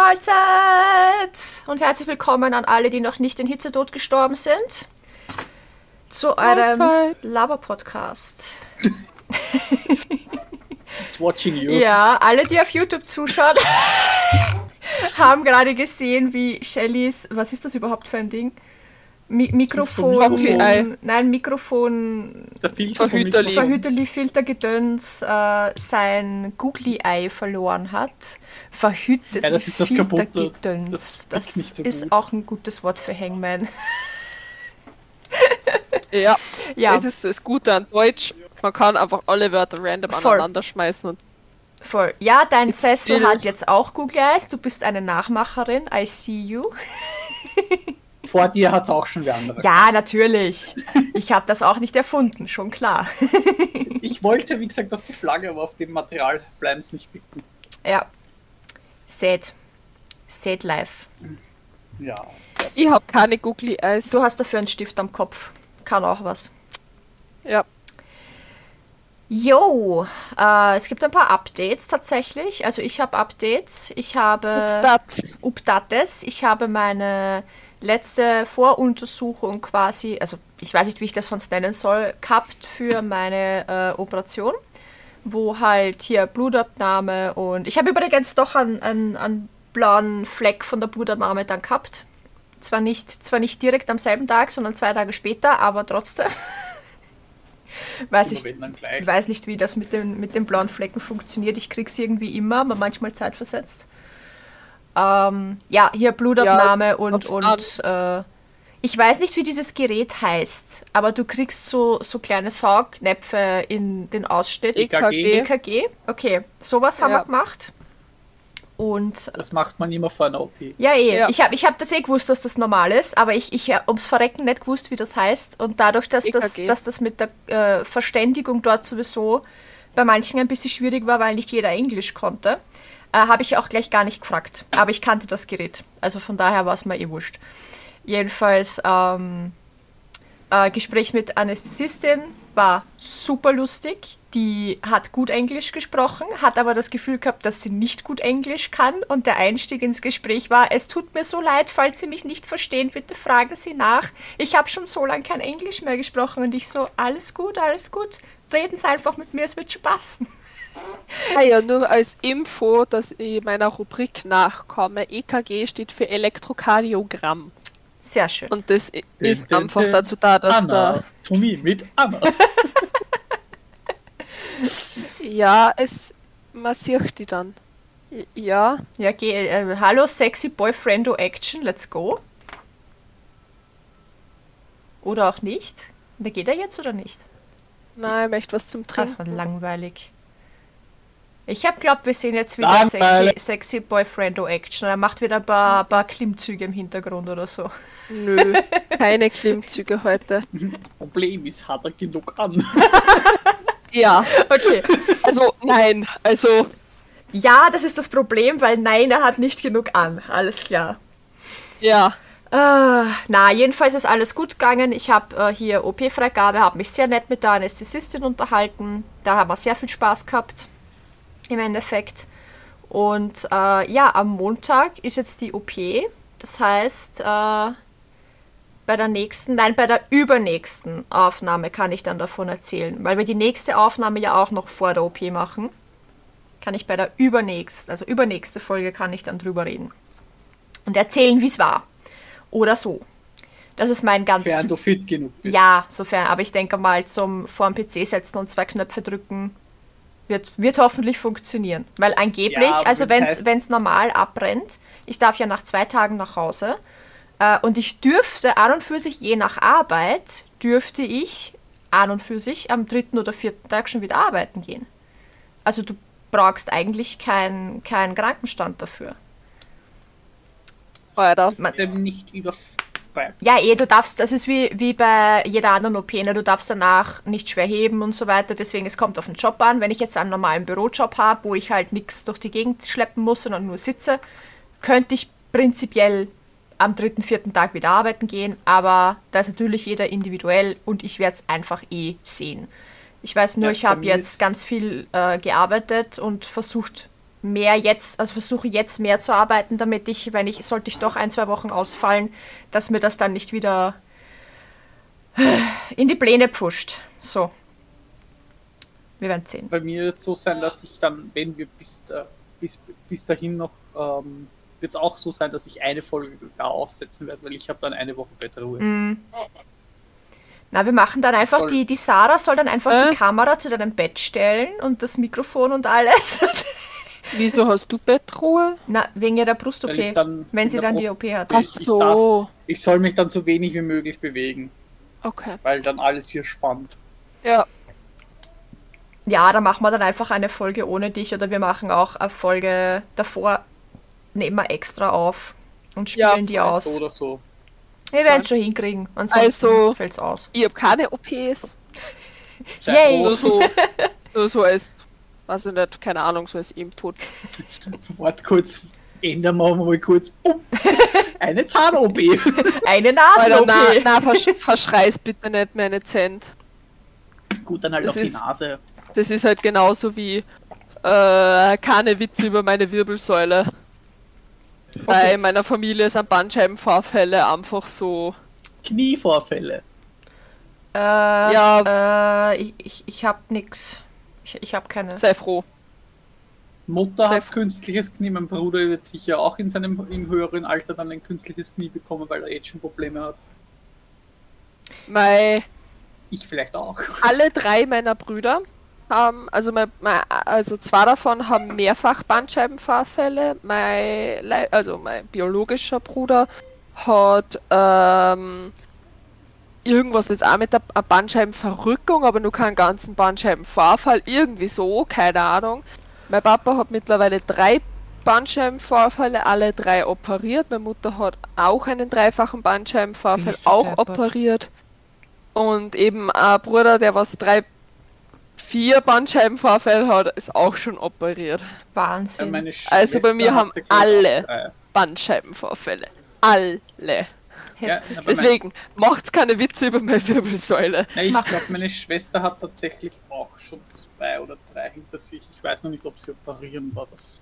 Mahlzeit und herzlich willkommen an alle, die noch nicht in Hitzetod gestorben sind, zu eurem. Laber-Podcast. It's watching you. Ja, alle, die auf YouTube zuschauen, haben gerade gesehen, wie Shellys, was ist das überhaupt für ein Ding? Mi Mikrofon, Mikrofon. nein, Mikrofon, Verhüterli. Verhüterli Filtergedöns äh, sein Googly-Ei verloren hat. Verhütet Ja, das ist das. Filtergedöns. Das Das, so ist gut. auch ein gutes Wort für Hangman. Ja, ja, es ist das Gute an Deutsch. Man kann einfach alle Wörter random Voll. aneinander schmeißen und voll. Ja, dein Sessel still- hat jetzt auch Googly-Eyes. Du bist eine Nachmacherin. I see you. Vor dir hat es auch schon wer andere. Ja, natürlich. Ich habe das auch nicht erfunden, schon klar. Ich wollte, wie gesagt, auf die Flagge, aber auf dem Material bleiben es nicht bieten. Ja. Sad. Sad life. Ja, sehr, sehr. ich habe keine Googly Eyes. Du hast dafür einen Stift am Kopf. Kann auch was. Ja, Jo, äh, es gibt ein paar Updates tatsächlich. Also ich habe Updates. Ich habe das. Updates. Ich habe meine letzte Voruntersuchung quasi, also ich weiß nicht, wie ich das sonst nennen soll, gehabt für meine äh, Operation, wo halt hier Blutabnahme und ich habe übrigens doch einen, einen, einen blauen Fleck von der Blutabnahme dann gehabt. Zwar nicht, zwar nicht direkt am selben Tag, sondern zwei Tage später, aber trotzdem. weiß ich, weiß nicht, wie das mit, dem, mit den blauen Flecken funktioniert. Ich krieg's irgendwie immer, aber manchmal zeitversetzt. Ähm, ja, hier Blutabnahme und, kommt's und äh, ich weiß nicht, wie dieses Gerät heißt, aber du kriegst so, so kleine Saugnäpfe in den Ausschnitt. EKG. EKG, okay, sowas haben Ja. wir gemacht. Und Das macht man immer vor einer OP. ja, eh. Ja. Ich habe ich hab das eh gewusst, dass das normal ist, aber ich, ich habe ums Verrecken nicht gewusst, wie das heißt. Und dadurch, dass, das, EKG. dass das mit der äh, Verständigung dort sowieso bei manchen ein bisschen schwierig war, weil nicht jeder Englisch konnte, äh, habe ich auch gleich gar nicht gefragt. Aber ich kannte das Gerät. Also von daher war es mir eh wurscht. Jedenfalls, ähm, äh, Gespräch mit Anästhesistin war super lustig. Die hat gut Englisch gesprochen, hat aber das Gefühl gehabt, dass sie nicht gut Englisch kann. Und der Einstieg ins Gespräch war, es tut mir so leid, falls Sie mich nicht verstehen, bitte fragen Sie nach. Ich habe schon so lange kein Englisch mehr gesprochen. Und ich so, alles gut, alles gut. Reden Sie einfach mit mir, es wird schon passen. Ah ja, nur als Info, dass ich meiner Rubrik nachkomme. EKG steht für Elektrokardiogramm. Sehr schön. Und das Dün, ist dün, einfach dün. dazu da, dass Anna. Tommy mit Anna. da. Ja, es. Man sieht die dann. Ja, Ja, geh, äh, hallo, sexy Boyfriendo Action, let's go. Oder auch nicht. Da geht er jetzt oder nicht? nein, ich möchte was zum Ach, Trinken. langweilig. Ich hab glaubt, wir sehen jetzt wieder sexy, sexy Boyfriendo Action. Er macht wieder ein paar, paar Klimmzüge im Hintergrund oder so. Nö, keine Klimmzüge heute. Problem ist, hat er genug an. Ja, Okay. also nein, also Ja, das ist das Problem, weil nein, er hat nicht genug an. Alles klar. ja. Äh, na, jedenfalls ist alles gut gegangen. Ich habe äh, hier OP-Freigabe, habe mich sehr nett mit der Anästhesistin unterhalten. Da haben wir sehr viel Spaß gehabt. Im Endeffekt. Und äh, ja, am Montag ist jetzt die OP. Das heißt, äh, bei der nächsten, nein, bei der übernächsten Aufnahme kann ich dann davon erzählen. Weil wir die nächste Aufnahme ja auch noch vor der OP machen. Kann ich bei der übernächsten, also übernächste Folge kann ich dann drüber reden. Und erzählen, wie es war. Oder so. Das ist mein ganz. Sofern du fit genug bist. Ja, sofern. Aber ich denke mal, zum vor dem PC setzen und zwei Knöpfe drücken wird, wird hoffentlich funktionieren. Weil angeblich, Ja, also wenn heißt- es normal abbrennt, ich darf ja nach zwei Tagen nach Hause äh, und ich dürfte an und für sich, je nach Arbeit, dürfte ich an und für sich am dritten oder vierten Tag schon wieder arbeiten gehen. Also du brauchst eigentlich keinen keinen Krankenstand dafür. Alter. Dem nicht über. Bei- Ja, eh, du darfst, das ist wie, wie bei jeder anderen OP, ne? du darfst danach nicht schwer heben und so weiter, deswegen es kommt auf den Job an. Wenn ich jetzt einen normalen Bürojob habe, wo ich halt nichts durch die Gegend schleppen muss, sondern nur sitze, könnte ich prinzipiell am dritten, vierten Tag wieder arbeiten gehen, aber da ist natürlich jeder individuell und ich werde es einfach eh sehen. Ich weiß nur, Ja, ich habe jetzt ganz viel äh, gearbeitet und versucht, mehr jetzt, also versuche jetzt mehr zu arbeiten, damit ich, wenn ich, sollte ich doch ein, zwei Wochen ausfallen, dass mir das dann nicht wieder in die Pläne pfuscht. So. Wir werden sehen. Bei mir wird es so sein, dass ich dann, wenn wir bis, da, bis, bis dahin noch, ähm, wird es auch so sein, dass ich eine Folge gar aussetzen werde, weil ich habe dann eine Woche Bettruhe. Mhm. Na, wir machen dann einfach, Soll- die, die Sarah soll dann einfach Äh? die Kamera zu deinem Bett stellen und das Mikrofon und alles. Wieso hast du Bettruhe? Na, wegen ihrer Weil Brust-OP. ich Wenn sie der dann die OP hat. Ich- Ach ich so. Ich soll mich dann so wenig wie möglich bewegen, Okay. weil dann alles hier spannt. Ja. Ja, da machen wir dann einfach eine Folge ohne dich oder wir machen auch eine Folge davor, nehmen wir extra auf und Ja, spielen die voll. aus. So oder so. Wir werden es schon hinkriegen. Ansonsten Also- fällt's aus. Ich habe keine OPs. Yay. Nur so, nur so als, weiß ich nicht, keine Ahnung, so als Input. Warte kurz, ändern wir mal kurz. Bumm. Eine Zahn-OP. Eine Alter, na, na versch verschreiß bitte nicht meine Cent. Gut, dann halt Das auf die ist- Nase. Das ist halt genauso wie äh, keine Witze über meine Wirbelsäule. Bei meiner Familie sind Bandscheibenvorfälle einfach so. Knievorfälle. Äh, Ja. Äh, ich, ich, ich hab nix. Ich, ich hab keine. Sei froh. Mutter Sehr hat f- künstliches Knie. Mein Bruder wird sicher auch in seinem im höheren Alter dann ein künstliches Knie bekommen, weil er jetzt schon Probleme hat. Mei, Ich vielleicht auch. alle drei meiner Brüder haben, also, mein, mein, also zwei davon haben mehrfach Bandscheibenvorfälle. Mein, also mein biologischer Bruder hat ähm, irgendwas jetzt auch mit der einer Bandscheibenverrückung, aber nur keinen ganzen Bandscheibenvorfall. Irgendwie so, keine Ahnung. Mein Papa hat mittlerweile drei Bandscheibenvorfälle, alle drei operiert. Meine Mutter hat auch einen dreifachen Bandscheibenvorfall, auch deppert. operiert. Und eben ein Bruder, der was drei, vier Bandscheibenvorfälle hat, ist auch schon operiert. Wahnsinn. Also bei mir haben ich, alle drei. Bandscheibenvorfälle. Alle. Ja, Deswegen, macht's keine Witze über meine Wirbelsäule. Ja, ich glaube, meine Schwester hat tatsächlich auch schon zwei oder drei hinter sich. Ich weiß noch nicht, ob sie operieren war. Das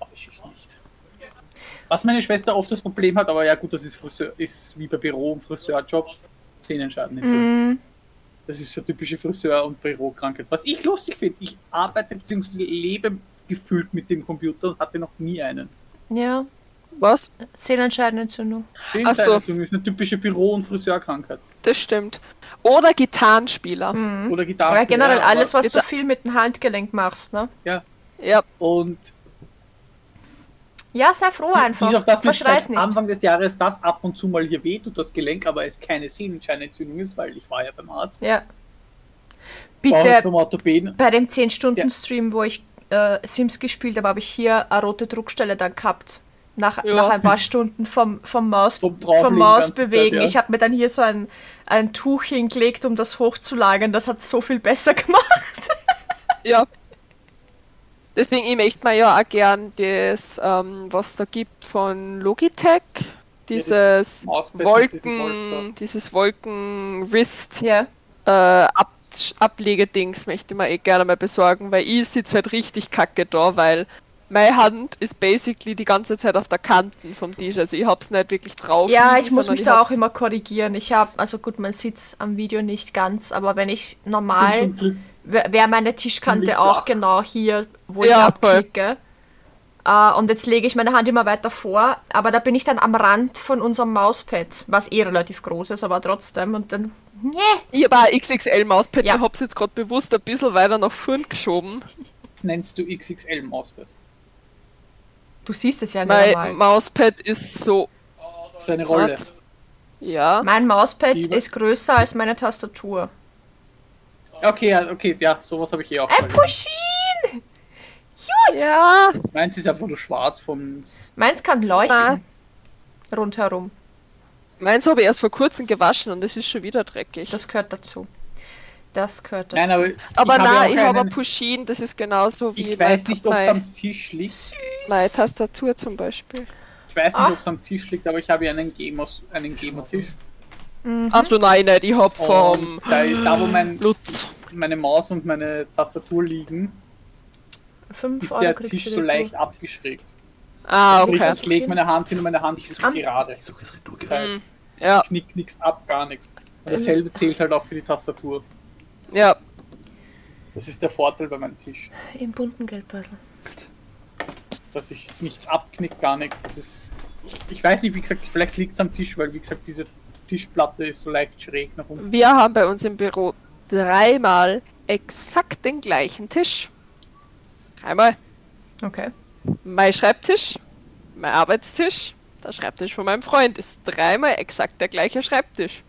weiß ich nicht. Was meine Schwester oft das Problem hat, aber ja gut, das ist Friseur, ist wie bei Büro- und Friseurjob, Sehnenscheidenentzündung. Mm, Das ist so typische Friseur- und Bürokrankheit. Was ich lustig finde, ich arbeite bzw. lebe gefühlt mit dem Computer und hatte noch nie einen. ja, Was? Sehnenscheidenentzündung. Sehnenscheidenentzündung ist eine typische Büro- und Friseurkrankheit. Das stimmt. Oder Gitarrenspieler. Mhm. Oder Gitarre. Aber generell alles, was du viel mit dem Handgelenk machst, ne? Ja, Ja, und Ja, sei froh einfach. Ist auch das Verschrei's seit nicht. Anfang des Jahres, das ab und zu mal hier wehtut, das Gelenk, aber es keine Sehnenscheinentzündung ist, weil ich war ja beim Arzt. Ja. Bitte, beim Orthopäden. bei dem 10-Stunden-Stream, wo ich äh, Sims gespielt habe, habe ich hier eine rote Druckstelle dann gehabt. Nach, Ja. nach ein paar Stunden vom, vom Maus, Vom vom Maus ganze Zeit, bewegen. ja. Ich habe mir dann hier so ein, ein Tuch hingelegt, um das hochzulagern. Das hat so viel besser gemacht. ja. Deswegen, ich möchte mir ja auch gern das, ähm, was da gibt von Logitech, dieses Polster. Wolken, dieses Wolken-Wrist Ja. äh, Ab Ablegedings möchte ich mir eh gerne mal besorgen, weil ich sitze halt richtig kacke da, weil meine Hand ist basically die ganze Zeit auf der Kanten vom Tisch, also ich hab's nicht wirklich drauf. Ja, ich muss mich ich da auch immer korrigieren. Ich habe, also gut, man sieht es am Video nicht ganz, aber wenn ich normal, wäre meine Tischkante auch genau hier, wo Ja, ich abklicke. Äh, und jetzt lege ich meine Hand immer weiter vor, aber da bin ich dann am Rand von unserem Mauspad, was eh relativ groß ist, aber trotzdem. Und dann, nee. Ich habe ein XXL-Mauspad, Ja. ich hab's jetzt gerade bewusst ein bisschen weiter nach vorn geschoben. das nennst du XXL Mauspad. Du siehst es ja nicht Mein normal. Mauspad ist so. Das ist eine Rolle. What? Ja. Mein Mauspad Lieber- ist größer als meine Tastatur. Ja, Okay, ja, okay, ja, sowas habe ich eh auch. Ein gesagt. Pusheen! Cute! Ja, Meins ist einfach nur schwarz vom. Meins kann leuchten. Rundherum. meins habe ich erst vor kurzem gewaschen und es ist schon wieder dreckig. Das gehört dazu. Das gehört dazu. Nein, aber. aber ich habe nein, ich habe ein einen- Pushin, das ist genauso wie Ich weiß nicht, ob es am Tisch liegt. meine Tastatur zum Beispiel. Ich weiß nicht, Ah. ob es am Tisch liegt, aber ich habe ja einen Gemos, einen Gemo-Tisch. Mhm. Achso, nein, nicht, ich hab vom Da, da, wo mein, Lutz. meine Maus und meine Tastatur liegen, 5 ist Euro der Tisch so leicht abgeschrägt. Ah, Sprich, okay. Ich lege meine Hand hin und meine Hand ist Am- gerade. So Retour Das heißt, Ja, ich knick nichts ab, gar nichts. Und dasselbe zählt halt auch für die Tastatur. Ja. Das ist der Vorteil bei meinem Tisch. Im bunten Geldbeutel. Dass ich nichts abknick, gar nichts. Das ist. Ich weiß nicht, wie gesagt, vielleicht liegt es am Tisch, weil wie gesagt, diese Tischplatte ist so leicht schräg nach unten. Wir haben bei uns im Büro dreimal exakt den gleichen Tisch. Einmal Okay. mein Schreibtisch, mein Arbeitstisch, der Schreibtisch von meinem Freund ist dreimal exakt der gleiche Schreibtisch.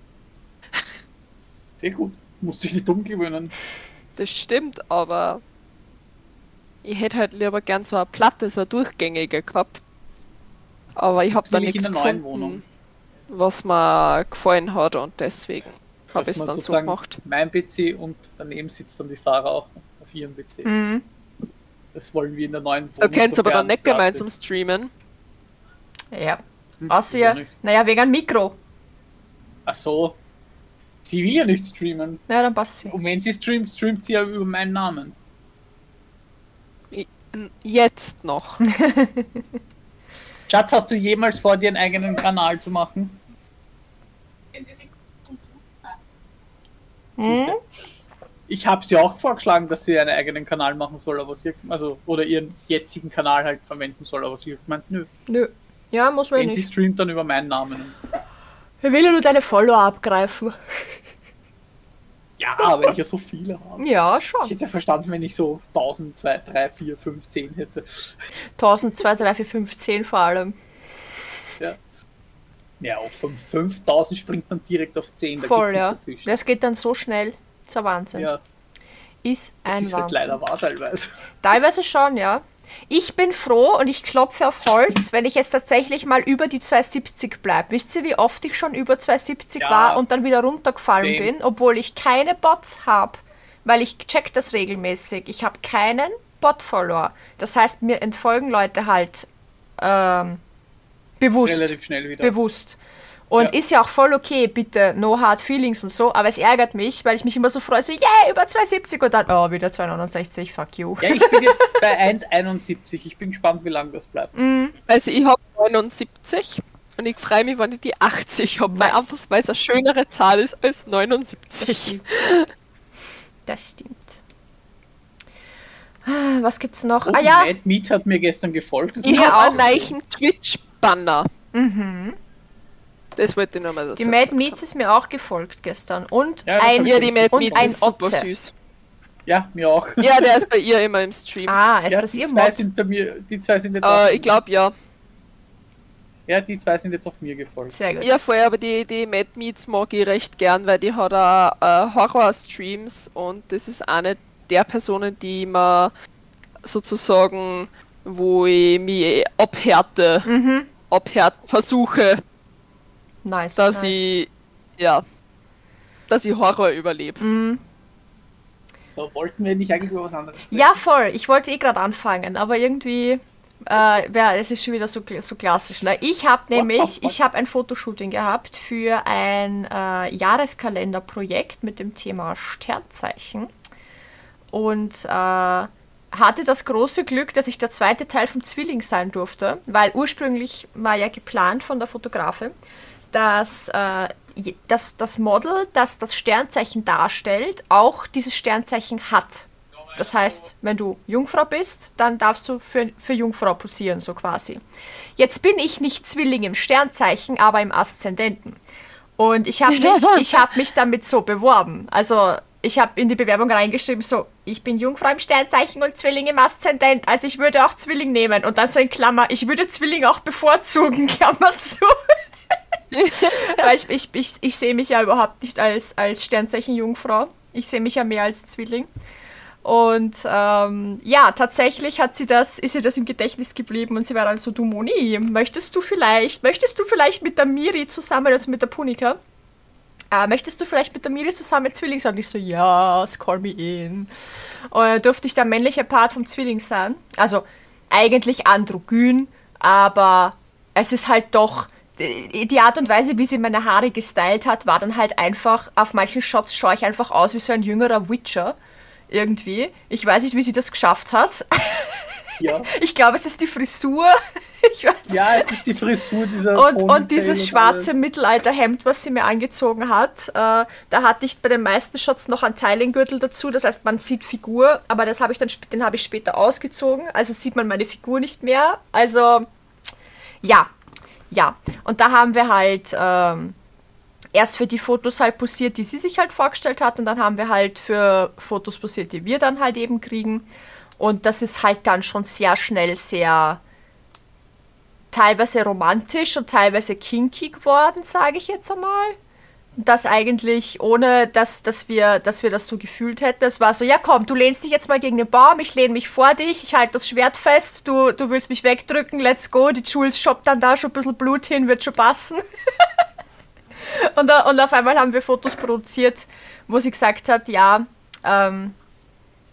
Sehr gut. Musste ich nicht umgewöhnen. Das stimmt, aber ich hätte halt lieber gern so eine Platte, so eine durchgängige gehabt. Aber ich habe da nichts gefunden, Wohnung. was mir gefallen hat und deswegen habe ich es dann so gemacht. Mein PC und daneben sitzt dann die Sarah auch auf ihrem PC. Mhm. Das wollen wir in der neuen Du Wohnung. kennst aber dann nicht gemeinsam ist. streamen. Ja. Hm, Außer nicht? naja, wegen einem Mikro. Ach so. Sie will ja nicht streamen. Na, dann passt sie. Und wenn sie streamt, streamt sie ja über meinen Namen. Jetzt noch. Schatz, hast du jemals vor, dir einen eigenen Kanal zu machen? Siehste? Ich habe sie auch vorgeschlagen, dass sie einen eigenen Kanal machen soll, aber sie, also, oder ihren jetzigen Kanal halt verwenden soll, aber sie hat gemeint, nö. Nö. Ja, muss man ja Wenn sie nicht. streamt, dann über meinen Namen. Er will ja nur deine Follower abgreifen. Ja, weil ich ja so viele habe. Ja, Ich schon. hätte ja verstanden, wenn ich so 1000, 2, 3, 4, 5, 10 hätte. 1000, 2, 3, 4, 5, 10 vor allem. Ja. Ja, auf von 5000 springt man direkt auf 10. Da Voll, ja. dazwischen. Das geht dann so schnell. Das ist ein Wahnsinn. Ja, Ist das ein ist halt Wahnsinn. leider wahr teilweise. Teilweise schon, ja. Ich bin froh und ich klopfe auf Holz, wenn ich jetzt tatsächlich mal über die 270 bleibe. Wisst ihr, wie oft ich schon über 270 Ja. war und dann wieder runtergefallen Same. bin, obwohl ich keine Bots habe? Weil ich check das regelmäßig. Ich habe keinen Bot-Follower. Das heißt, mir entfolgen Leute halt ähm, bewusst. Relativ schnell wieder. bewusst. Und Ja. ist ja auch voll okay, bitte, no hard feelings und so, aber es ärgert mich, weil ich mich immer so freue, so, yeah, über 270 und dann, oh, wieder 269, fuck you. ja, ich bin jetzt bei 1,71. Ich bin gespannt, wie lange das bleibt. Mhm. Also ich habe 79 und ich freue mich, wenn ich die 80 habe, weil Nice. einfach weil es eine schönere Zahl ist als Das 79. stimmt. Das stimmt. Ah, Was gibt's noch? Und ah ja, Mad Meat hat mir gestern gefolgt. Das Ich habe einen neuen Twitch-Banner. Das wollte ich nochmal dazu die Mad. Meats ist mir auch gefolgt gestern. Und Ja, ein, Ja, die Mad und Meats ein ist super Otze. süß. Ja, mir auch. Ja, der ist bei ihr immer im Stream. Ah, ist ja, das die ihr zwei Mod? sind bei mir, die zwei sind jetzt auch, Äh, ich glaube ja. ja, die zwei sind jetzt auch mir gefolgt. Sehr gut. Ja, vorher, aber die, die Mad Meats mag ich recht gern, weil die hat auch äh, Horror-Streams und das ist eine der Personen, die man sozusagen, wo ich mich abhärte, Mhm. abhärten versuche, Nice. dass nice. ich, ja, dass ich Horror überlebe. Mhm. So, wollten wir nicht eigentlich über was anderes sprechen? Ja, voll. Ich wollte eh gerade anfangen, aber irgendwie, äh, ja, es ist schon wieder so, so klassisch. Ne? Ich habe nämlich, what? ich habe ein Fotoshooting gehabt für ein äh, Jahreskalenderprojekt mit dem Thema Sternzeichen und äh, hatte das große Glück, dass ich der zweite Teil vom Zwilling sein durfte, weil ursprünglich war ja geplant von der Fotografin, dass äh, dass das Model, das das Sternzeichen darstellt, auch dieses Sternzeichen hat. Das heißt, wenn du Jungfrau bist, dann darfst du für, für Jungfrau posieren, so quasi. Jetzt bin ich nicht Zwilling im Sternzeichen, aber im Aszendenten. Und ich habe mich, ich hab mich damit so beworben. Also ich habe in die Bewerbung reingeschrieben, so, ich bin Jungfrau im Sternzeichen und Zwilling im Aszendent, also ich würde auch Zwilling nehmen. Und dann so in Klammer, ich würde Zwilling auch bevorzugen, Klammer zu. Weil ich, ich, ich, ich sehe mich ja überhaupt nicht als, als Sternzeichen Jungfrau. Ich sehe mich ja mehr als Zwilling. Und ähm, ja, tatsächlich hat sie das, ist ihr das im Gedächtnis geblieben und sie war dann so, du Moni, möchtest du vielleicht, möchtest du vielleicht mit der Miri zusammen, also mit der Punika, äh, möchtest du vielleicht mit der Miri zusammen Zwilling sein? Und ich so, ja, yes, call me in. Und dann durfte ich der männliche Part vom Zwilling sein. Also eigentlich androgyn, aber es ist halt doch, die Art und Weise, wie sie meine Haare gestylt hat, war dann halt einfach, auf manchen Shots schaue ich einfach aus wie so ein jüngerer Witcher Irgendwie. Ich weiß nicht, wie sie das geschafft hat. Ja. Ich glaube, es ist die Frisur. Ich weiß ja, es ist die Frisur dieser und, und dieses schwarze. Mittelalterhemd, was sie mir angezogen hat. Äh, da hatte ich bei den meisten Shots noch einen Teilengürtel dazu. Das heißt, man sieht Figur, aber das habe ich dann, den habe ich später ausgezogen. Also sieht man meine Figur nicht mehr. Also ja, ja. Und da haben wir halt ähm, erst für die Fotos halt posiert, die sie sich halt vorgestellt hat, und dann haben wir halt für Fotos posiert, die wir dann halt eben kriegen. Und das ist halt dann schon sehr schnell sehr teilweise romantisch und teilweise kinky geworden, sage ich jetzt einmal. Das eigentlich ohne, dass, dass, wir, dass wir das so gefühlt hätten. Es war so, ja komm, du lehnst dich jetzt mal gegen den Baum, ich lehne mich vor dich, ich halte das Schwert fest, du, du willst mich wegdrücken, let's go. Die Jules shoppt dann da schon ein bisschen Blut hin, wird schon passen. und, und auf einmal haben wir Fotos produziert, wo sie gesagt hat, ja, ähm,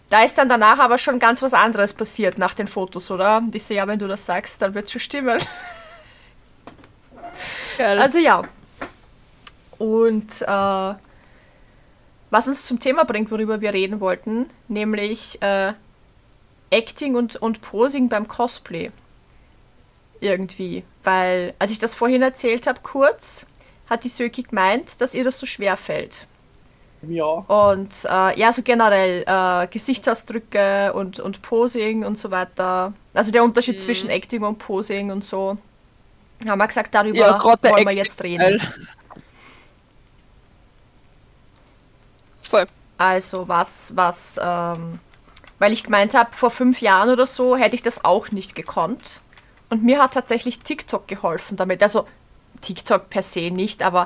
da ist dann danach aber schon ganz was anderes passiert nach den Fotos, oder? Und ich so, ja, wenn du das sagst, dann wird schon stimmen. Also ja. Und äh, was uns zum Thema bringt, worüber wir reden wollten, nämlich äh, Acting und, und Posing beim Cosplay. Irgendwie. Weil, als ich das vorhin erzählt habe, kurz, hat die Söki gemeint, dass ihr das so schwer fällt. Ja, Und äh, ja, so generell äh, Gesichtsausdrücke und, und Posing und so weiter. Also der Unterschied zwischen Acting und Posing und so. Haben wir gesagt, darüber ja, wollen wir Acting- jetzt reden. Voll. Also was, was, ähm, weil ich gemeint habe, vor fünf Jahren oder so hätte ich das auch nicht gekonnt. Und mir hat tatsächlich TikTok geholfen damit. Also TikTok per se nicht, aber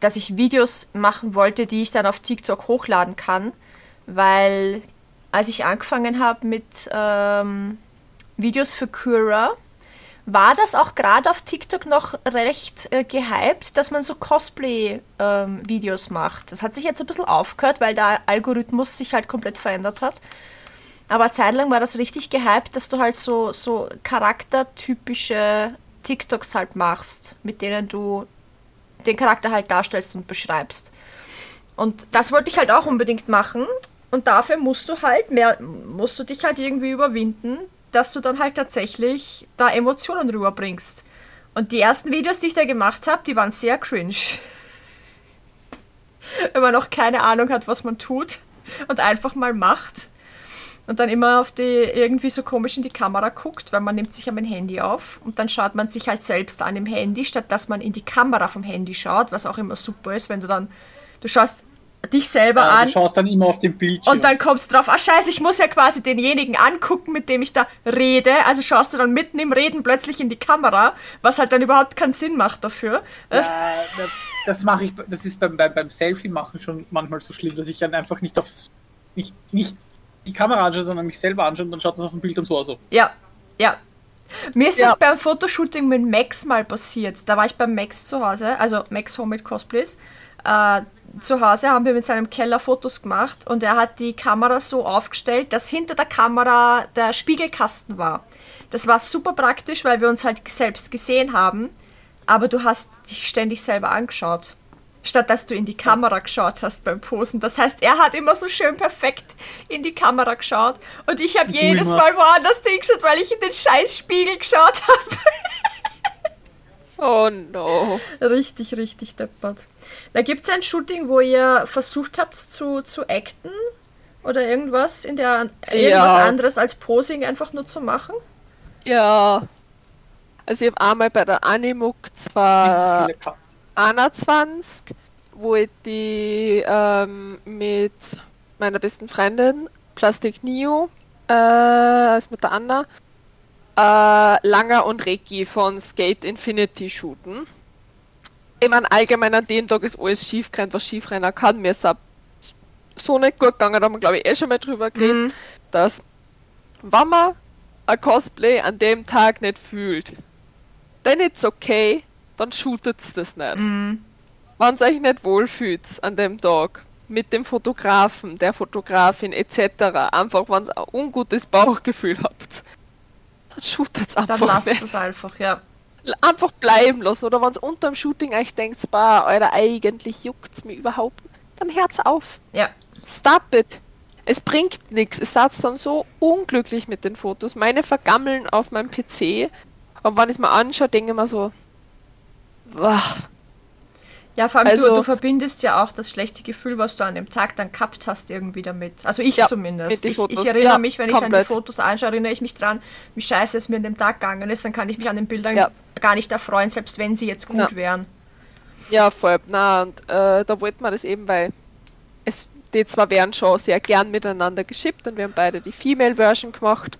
dass ich Videos machen wollte, die ich dann auf TikTok hochladen kann. Weil als ich angefangen habe mit ähm, Videos für Cura, war das auch gerade auf TikTok noch recht äh, gehypt, dass man so Cosplay-Videos macht. Das hat sich jetzt ein bisschen aufgehört, weil der Algorithmus sich halt komplett verändert hat. Aber zeitlang war das richtig gehypt, dass du halt so, so charaktertypische TikToks halt machst, mit denen du den Charakter halt darstellst und beschreibst. Und das wollte ich halt auch unbedingt machen. Und dafür musst du halt mehr, musst du dich halt irgendwie überwinden, dass du dann halt tatsächlich da Emotionen rüberbringst. Und die ersten Videos, die ich da gemacht habe, die waren sehr cringe. Wenn man noch keine Ahnung hat, was man tut und einfach mal macht und dann immer auf die irgendwie so komisch in die Kamera guckt, weil man nimmt sich ja mein Handy auf und dann schaut man sich halt selbst an im Handy, statt dass man in die Kamera vom Handy schaut, was auch immer super ist, wenn du dann du schaust dich selber ja an du schaust dann immer auf den Bildschirm. und dann kommst du drauf, ah scheiße, ich muss ja quasi denjenigen angucken, mit dem ich da rede. Also schaust du dann mitten im Reden plötzlich in die Kamera, was halt dann überhaupt keinen Sinn macht dafür. Ja, das, das mache ich, das ist beim, beim, beim Selfie-Machen schon manchmal so schlimm, dass ich dann einfach nicht aufs, nicht, nicht die Kamera anschaue, sondern mich selber anschaue und dann schaut das auf dem Bild und so aus. Ja, ja. Mir ist Ja. das beim Fotoshooting mit Max mal passiert. Da war ich beim Max zu Hause, also Max Home mit Cosplays. Äh, zu Hause haben wir mit seinem Keller Fotos gemacht und er hat die Kamera so aufgestellt, dass hinter der Kamera der Spiegelkasten war. Das war super praktisch, weil wir uns halt selbst gesehen haben, aber du hast dich ständig selber angeschaut. Statt dass du in die Kamera geschaut hast beim Posen. Das heißt, er hat immer so schön perfekt in die Kamera geschaut und ich habe jedes immer. Mal woanders hingeschaut, weil ich in den scheiß Spiegel geschaut habe. Oh no. Richtig, richtig deppert. Da gibt es ein Shooting, wo ihr versucht habt zu, zu acten oder irgendwas in der irgendwas Ja. anderes als Posing einfach nur zu machen. Ja. Also ich habe einmal bei der Animuk zwar viele gehabt. 21, wo ich die ähm, mit meiner besten Freundin Plastik Neo, äh, also mit der Anna, äh, Langer und Reiki von Skate Infinity shooten. Ich meine, allgemein an dem Tag ist alles schief gerannt, was schief rennen kann. Mir ist auch so nicht gut gegangen, da haben wir glaube ich eh schon mal drüber geredet, dass wenn man ein Cosplay an dem Tag nicht fühlt, dann ist okay, dann shootet's das nicht. Mhm. Wenn ihr euch nicht wohlfühlt an dem Tag mit dem Fotografen, der Fotografin etc., einfach wenn ihr ein ungutes Bauchgefühl habt, dann shootet's Dann einfach lasst nicht. es einfach, ja. Einfach bleiben lassen. Oder wenn ihr unter dem Shooting euch denkt, bah, Alter, eigentlich juckt's mir überhaupt dann hört's auf. Ja. Stop it. Es bringt nichts. Es saß dann so unglücklich mit den Fotos. Meine vergammeln auf meinem PC. Und wenn ich es mir anschaue, denke ich mir so, Wah. Ja, vor allem Also- du, du verbindest ja auch das schlechte Gefühl, was du an dem Tag dann gehabt hast, irgendwie damit. Also ich Ja, zumindest. Ich, ich erinnere Ja, mich, wenn ich an die komplett. Fotos anschaue, erinnere ich mich dran, wie scheiße es mir an dem Tag gegangen ist. Dann kann ich mich an den Bildern Ja. gar nicht erfreuen, selbst wenn sie jetzt gut Ja. wären. Ja, voll. Na, und äh, da wollten wir das eben, weil es, die zwei wären schon sehr gern miteinander geschippt und wir haben beide die Female-Version gemacht.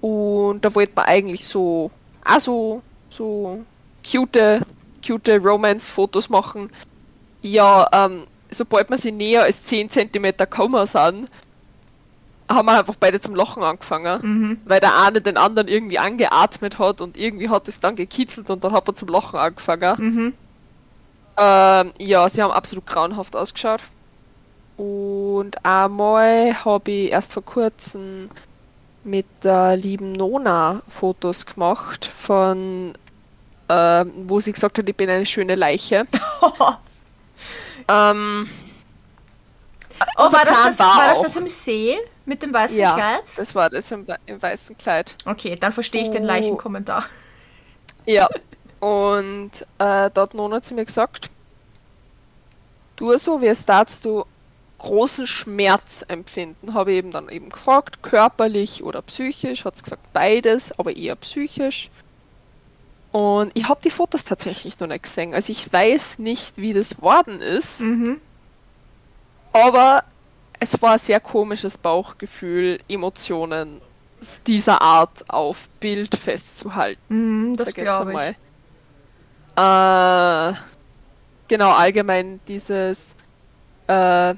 Und da wollten wir eigentlich so, also so cute, cute Romance-Fotos machen. Ja, ähm, sobald wir sie näher als 10 cm gekommen sind, haben wir einfach beide zum Lachen angefangen, Mhm. weil der eine den anderen irgendwie angeatmet hat und irgendwie hat es dann gekitzelt und dann hat er zum Lachen angefangen. Mhm. Ähm, ja, sie haben absolut grauenhaft ausgeschaut. Und einmal habe ich erst vor kurzem mit der lieben Nona Fotos gemacht von, ähm, wo sie gesagt hat, ich bin eine schöne Leiche. ähm, Oh, war das, das, war war das das im See mit dem weißen ja, Kleid? das war das im, im weißen Kleid. Okay, dann verstehe ich den Oh. Leichenkommentar. Ja, und äh, hat Nona zu mir gesagt, du so, wie es darfst du großen Schmerz empfinden. Habe ich eben dann eben gefragt, körperlich oder psychisch, hat sie gesagt beides, aber eher psychisch. Und ich habe die Fotos tatsächlich noch nicht gesehen. Also ich weiß nicht, wie das worden ist, Mhm. aber es war ein sehr komisches Bauchgefühl, Emotionen dieser Art auf Bild festzuhalten. Mhm, das glaube ich. Äh, genau, allgemein dieses äh,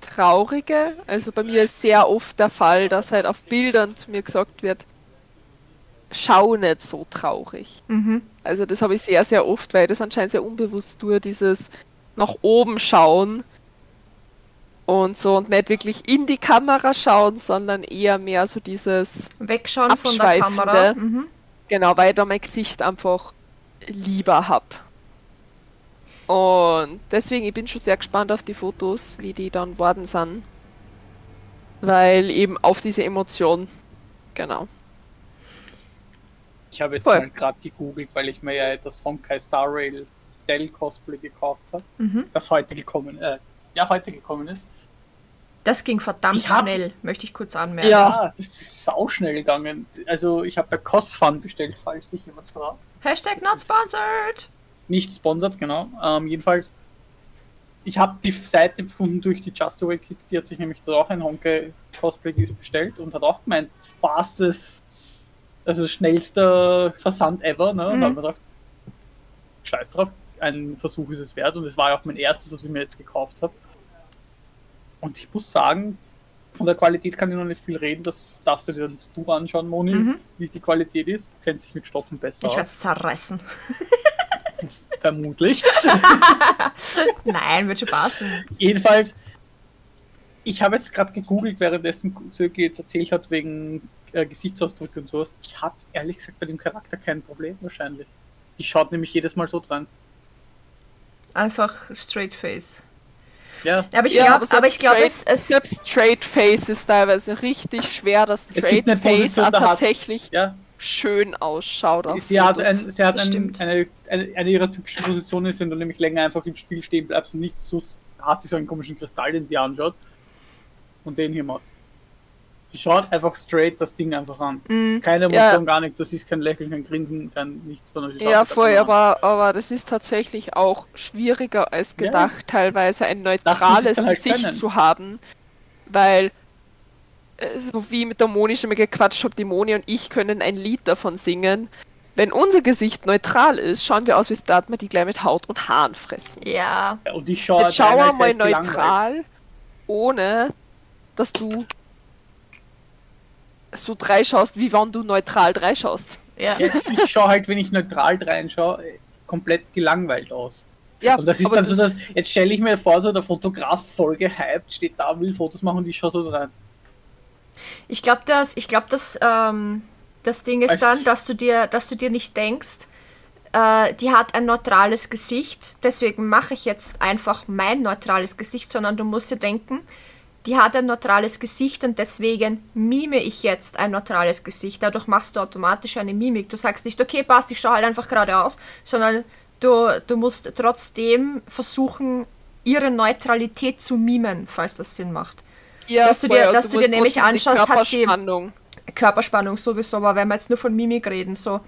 Traurige. Also bei mir ist sehr oft der Fall, dass halt auf Bildern zu mir gesagt wird, schau nicht so traurig. Mhm. Also das habe ich sehr, sehr oft, weil ich das anscheinend sehr unbewusst tue, dieses nach oben schauen und so und nicht wirklich in die Kamera schauen, sondern eher mehr so dieses Wegschauen von der. Kamera. Mhm. Genau, weil ich da mein Gesicht einfach lieber hab. Und deswegen, ich bin schon sehr gespannt auf die Fotos, wie die dann worden sind. Weil eben auf diese Emotion. Genau. Ich habe jetzt mal gerade gegoogelt, weil ich mir ja das Honkai Star Rail Stell Cosplay gekauft habe, Mhm. das heute gekommen, äh, ja, heute gekommen ist. Das ging verdammt hab- schnell, möchte ich kurz anmerken. Ja. Das ist sau schnell gegangen. Also ich habe bei Cosfun bestellt, falls sich jemand fragt. Hashtag not sponsored. Nicht sponsert, genau. Ähm, jedenfalls, ich habe die Seite gefunden durch die Just Away Kid, die hat sich nämlich dort auch ein Honkai Cosplay bestellt und hat auch gemeint, fastest, also schnellster Versand ever, ne? Und Mhm. da habe ich mir gedacht, scheiß drauf, ein Versuch ist es wert und es war ja auch mein erstes, was ich mir jetzt gekauft habe. Und ich muss sagen, von der Qualität kann ich noch nicht viel reden, das darfst du dir dann du anschauen, Moni, Mhm. wie die Qualität ist. Du kennst dich mit Stoffen besser Ich werde es zerreißen. vermutlich. Nein, wird schon passen. Jedenfalls, ich habe jetzt gerade gegoogelt, währenddessen Söki jetzt erzählt hat, wegen äh, Gesichtsausdruck und sowas. Ich hatte ehrlich gesagt bei dem Charakter kein Problem wahrscheinlich. Die schaut nämlich jedes Mal so dran. Einfach straight face. Ja, Aber ich Ja, glaube, aber aber ich selbst glaube, straight- es, es Selbst Straight Face ist teilweise richtig schwer, dass Es Straight gibt eine Face tatsächlich ja. schön ausschaut. Auf Sie hat, ein, sie hat ein, eine, eine, eine ihrer typischen Positionen ist, wenn du nämlich länger einfach im Spiel stehen bleibst und nichts tust, hat sie so einen komischen Kristall, den sie anschaut. Und den hier macht. Schaut einfach straight das Ding einfach an. Mhm. Keine Ja. Emotion, gar nichts. Das ist kein Lächeln, kein Grinsen, kein nichts, sondern Ja, voll, aber, aber das ist tatsächlich auch schwieriger als Ja. gedacht, teilweise ein neutrales halt Gesicht können. zu haben, weil äh, so wie mit der Moni schon mal gequatscht habe, die Moni und ich können ein Lied davon singen. Wenn unser Gesicht neutral ist, schauen wir aus wie Startman, die gleich mit Haut und Haaren fressen. ja. Ja, und ich schaue Jetzt schau teilweise mal neutral, ohne dass du so drei schaust, wie wenn du neutral drei schaust. Ja. Ja, ich schaue halt, wenn ich neutral reinschaue, äh, komplett gelangweilt aus. Ja, Und das ist dann so, dass jetzt stelle ich mir vor, so der Fotograf voll gehypt, steht da, will Fotos machen und ich schaue so rein. Ich glaube, dass ich glaube, dass ähm, das Ding ist Als- dann, dass du dir, dass du dir nicht denkst, äh, die hat ein neutrales Gesicht, deswegen mache ich jetzt einfach mein neutrales Gesicht, sondern du musst dir denken, die hat ein neutrales Gesicht und deswegen mime ich jetzt ein neutrales Gesicht. Dadurch machst du automatisch eine Mimik. Du sagst nicht, okay, passt, ich schaue halt einfach geradeaus, sondern du, du musst trotzdem versuchen, ihre Neutralität zu mimen, falls das Sinn macht. Ja, dass du dir, und dass du dir nämlich anschaust, hat sie Körperspannung. Körperspannung sowieso, aber wenn wir jetzt nur von Mimik reden, so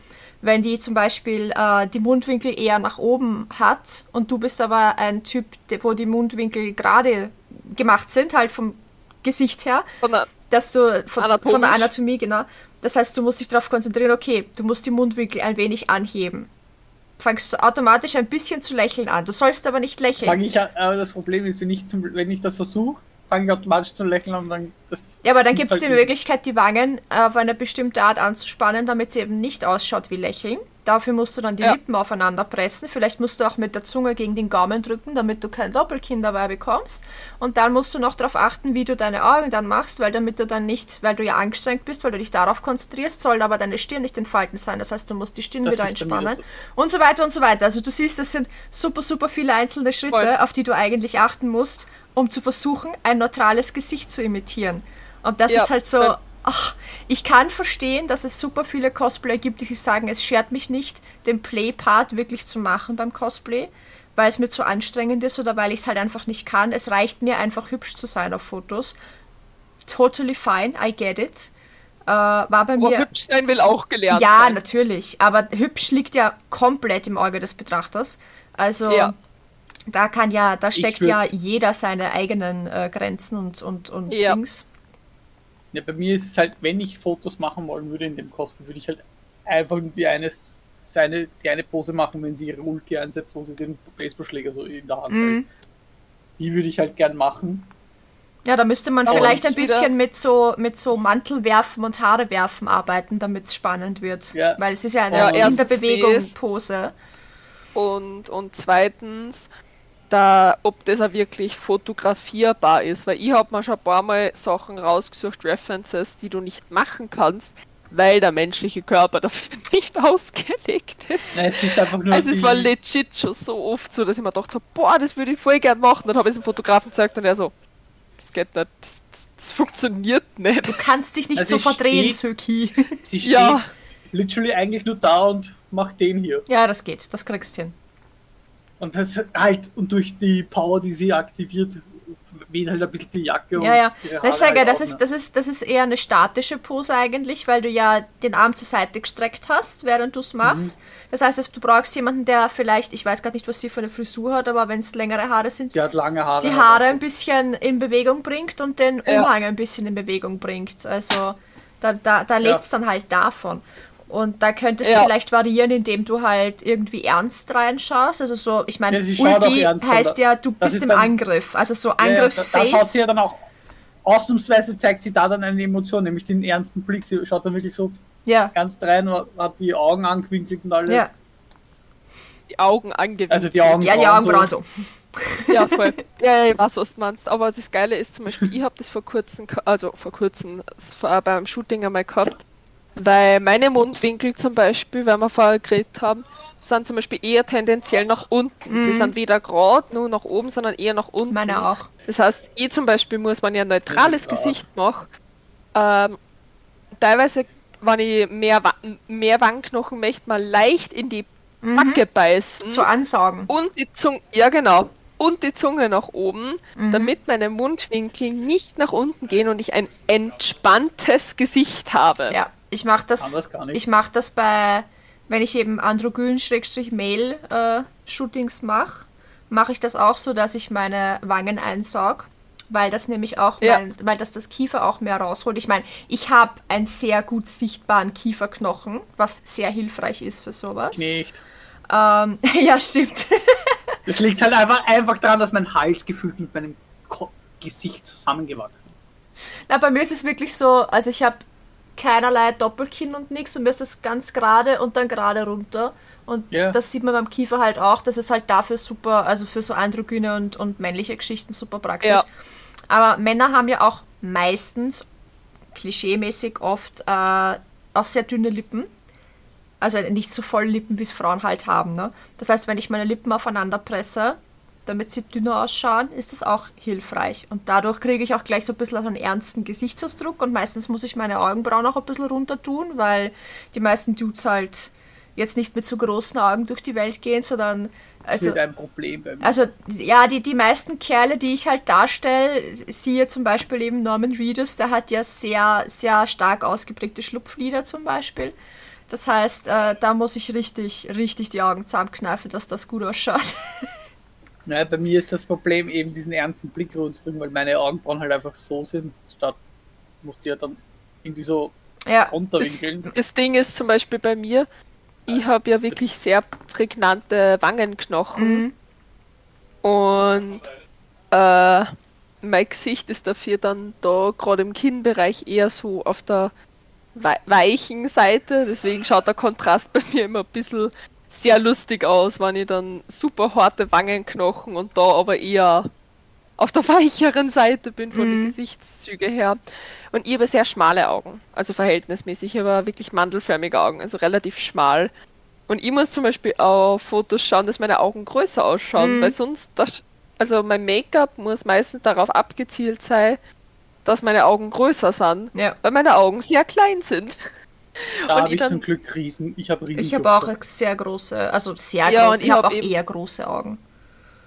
wenn die zum Beispiel äh, die Mundwinkel eher nach oben hat und du bist aber ein Typ, wo die Mundwinkel gerade gemacht sind, halt vom Gesicht her, Von der- dass du von, von der Anatomie, genau. Das heißt, du musst dich darauf konzentrieren, okay, du musst die Mundwinkel ein wenig anheben. Fangst du automatisch ein bisschen zu lächeln an. Du sollst aber nicht lächeln. Fange ich an, aber das Problem ist, wenn ich, zum, wenn ich das versuche, fange ich automatisch zu lächeln und dann das. Ja, aber dann gibt es halt die Möglichkeit, die Wangen auf eine bestimmte Art anzuspannen, damit sie eben nicht ausschaut wie Lächeln. Dafür musst du dann die Ja. Lippen aufeinander pressen. Vielleicht musst du auch mit der Zunge gegen den Gaumen drücken, damit du kein Doppelkinn dabei bekommst. Und dann musst du noch darauf achten, wie du deine Augen dann machst, weil damit du dann nicht, weil du ja angestrengt bist, weil du dich darauf konzentrierst, soll aber deine Stirn nicht in Falten sein. Das heißt, du musst die Stirn Das wieder entspannen. so. Und so weiter und so weiter. Also du siehst, das sind super, super viele einzelne Schritte, Voll. auf die du eigentlich achten musst, um zu versuchen, ein neutrales Gesicht zu imitieren. Und das Ja, ist halt so, ach, ich kann verstehen, dass es super viele Cosplayer gibt, die sagen, es schert mich nicht, den Play-Part wirklich zu machen beim Cosplay, weil es mir zu anstrengend ist oder weil ich es halt einfach nicht kann. Es reicht mir einfach hübsch zu sein auf Fotos. Totally fine, I get it. Äh, war bei Aber mir. hübsch sein will auch gelernt Ja, sein. natürlich. Aber hübsch liegt ja komplett im Auge des Betrachters. Also Ja. da kann ja, da steckt ja jeder seine eigenen äh, Grenzen und, und, und Ja. Dings. Ja, bei mir ist es halt, wenn ich Fotos machen wollen würde in dem Cosplay, würde ich halt einfach nur die eine, seine, die eine Pose machen, wenn sie ihre Ulti einsetzt, wo sie den Baseballschläger so in der Hand Mhm. hält. Die würde ich halt gern machen. Ja, da müsste man Aber vielleicht ein bisschen mit so, mit so Mantelwerfen und Haarewerfen arbeiten, damit es spannend wird. Ja. Weil es ist ja eine Ja, in der erstens Bewegung. Pose. Und, und zweitens, da, ob das auch wirklich fotografierbar ist. Weil ich habe mir schon ein paar Mal Sachen rausgesucht, References, die du nicht machen kannst, weil der menschliche Körper dafür nicht ausgelegt ist. Nein, es ist einfach nur. Also es war legit schon so oft so, dass ich mir gedacht habe, boah, das würde ich voll gern machen. Dann habe ich es dem Fotografen gezeigt und er so, das geht nicht, das, das funktioniert nicht. Du kannst dich nicht Also so verdrehen, Söki. Sie steht Ja. literally eigentlich nur da und macht den hier. ja, das geht. Das kriegst du hin. Und das halt, und durch die Power, die sie aktiviert, weht halt ein bisschen die Jacke Ja, ja. Das ja geil. halt das, ist, ne? das, ist, das ist eher eine statische Pose eigentlich, weil du ja den Arm zur Seite gestreckt hast, während du es machst. Das heißt, dass du brauchst jemanden, der vielleicht, ich weiß gar nicht, was sie für eine Frisur hat, aber wenn es längere Haare sind, Die hat lange Haare. die Haare ein bisschen in Bewegung bringt und den Ja. Umhang ein bisschen in Bewegung bringt. Also da, da, da lebt es dann halt davon. Und da könntest Ja. du vielleicht variieren, indem du halt irgendwie ernst reinschaust. Also so, ich meine, Ja, Ulti ernst, heißt aber ja, du das bist ist im beim- Angriff. Also so Ja, ja, da, da Angriffsface. schaut sie ja dann auch ausnahmsweise zeigt sie da dann eine Emotion, nämlich den ernsten Blick. Sie schaut dann wirklich so ja. ernst rein, hat die Augen angewinkelt und alles. Ja. Die Augen angewinkelt. Also die Augen. Ja, die Augenbrauen so. Ja, voll. Ja, ja, ich weiß, was du meinst. Aber das Geile ist zum Beispiel, ich habe das vor kurzem, also vor kurzem beim Shooting einmal gehabt, weil meine Mundwinkel zum Beispiel, weil wir vorher geredet haben, sind zum Beispiel eher tendenziell nach unten. Sie sind weder gerade nur nach oben, sondern eher nach unten. Mhm. Meine auch. Das heißt, ich zum Beispiel muss, wenn ich ein neutrales. Gesicht mache, ähm, teilweise, wenn ich mehr, Wa- mehr Wangenknochen möchte, mal leicht in die Backe beißen Zu ansaugen. und die Zunge, ja genau, und die Zunge nach oben, damit meine Mundwinkel nicht nach unten gehen und ich ein entspanntes Gesicht habe. Ja, ich mache das, Anders gar nicht. ich mach das bei, wenn ich eben Androgyn-Mail-Shootings mache, mache ich das auch so, dass ich meine Wangen einsaug, weil das nämlich auch, Ja. weil, weil das das Kiefer auch mehr rausholt. Ich meine, ich habe einen sehr gut sichtbaren Kieferknochen, was sehr hilfreich ist für sowas. Nicht. Ähm, ja, stimmt. Das liegt halt einfach, einfach daran, dass mein Hals gefühlt mit meinem Ko Gesicht zusammengewachsen ist. Na, bei mir ist es wirklich so, also ich habe keinerlei Doppelkinn und nichts, bei mir ist das ganz gerade und dann gerade runter. Und Ja. das sieht man beim Kiefer halt auch, das ist halt dafür super, also für so androgyne und, und männliche Geschichten super praktisch. Ja. Aber Männer haben ja auch meistens, klischeemäßig oft, äh, auch sehr dünne Lippen. Also nicht so voll Lippen, wie es Frauen halt haben. Ne? Das heißt, wenn ich meine Lippen aufeinander presse, damit sie dünner ausschauen, ist das auch hilfreich. Und dadurch kriege ich auch gleich so ein bisschen einen ernsten Gesichtsausdruck und meistens muss ich meine Augenbrauen auch ein bisschen runter tun, weil die meisten Dudes halt jetzt nicht mit so großen Augen durch die Welt gehen, sondern Das also, wird ein Problem bei mir. also ja, die, die meisten Kerle, die ich halt darstelle, siehe zum Beispiel eben Norman Reedus, der hat ja sehr, sehr stark ausgeprägte Schlupflider zum Beispiel. Das heißt, äh, da muss ich richtig, richtig die Augen zusammenkneifen, dass das gut ausschaut. Naja, bei mir ist das Problem eben diesen ernsten Blick rüberzubringen, weil meine Augenbrauen halt einfach so sind, statt musst du ja dann irgendwie so ja, runterwinkeln. Das Ding ist zum Beispiel bei mir, ich habe ja wirklich sehr prägnante Wangenknochen Mhm. und äh, mein Gesicht ist dafür dann da gerade im Kinnbereich eher so auf der weichen Seite, deswegen schaut der Kontrast bei mir immer ein bisschen sehr lustig aus, wenn ich dann super harte Wangenknochen und da aber eher auf der weicheren Seite bin von den Mhm. Gesichtszüge her. Und ich habe sehr schmale Augen, also verhältnismäßig, aber wirklich mandelförmige Augen, also relativ schmal. Und ich muss zum Beispiel auf Fotos schauen, dass meine Augen größer ausschauen, Mhm. weil sonst, das, also mein Make-up muss meistens darauf abgezielt sein, dass meine Augen größer sind, ja. weil meine Augen sehr klein sind. Da habe ich ich dann- zum Glück Riesen. Ich habe Riesen. Ich habe auch sehr große, also sehr Ja, große, und ich ich habe hab auch eben- eher große Augen.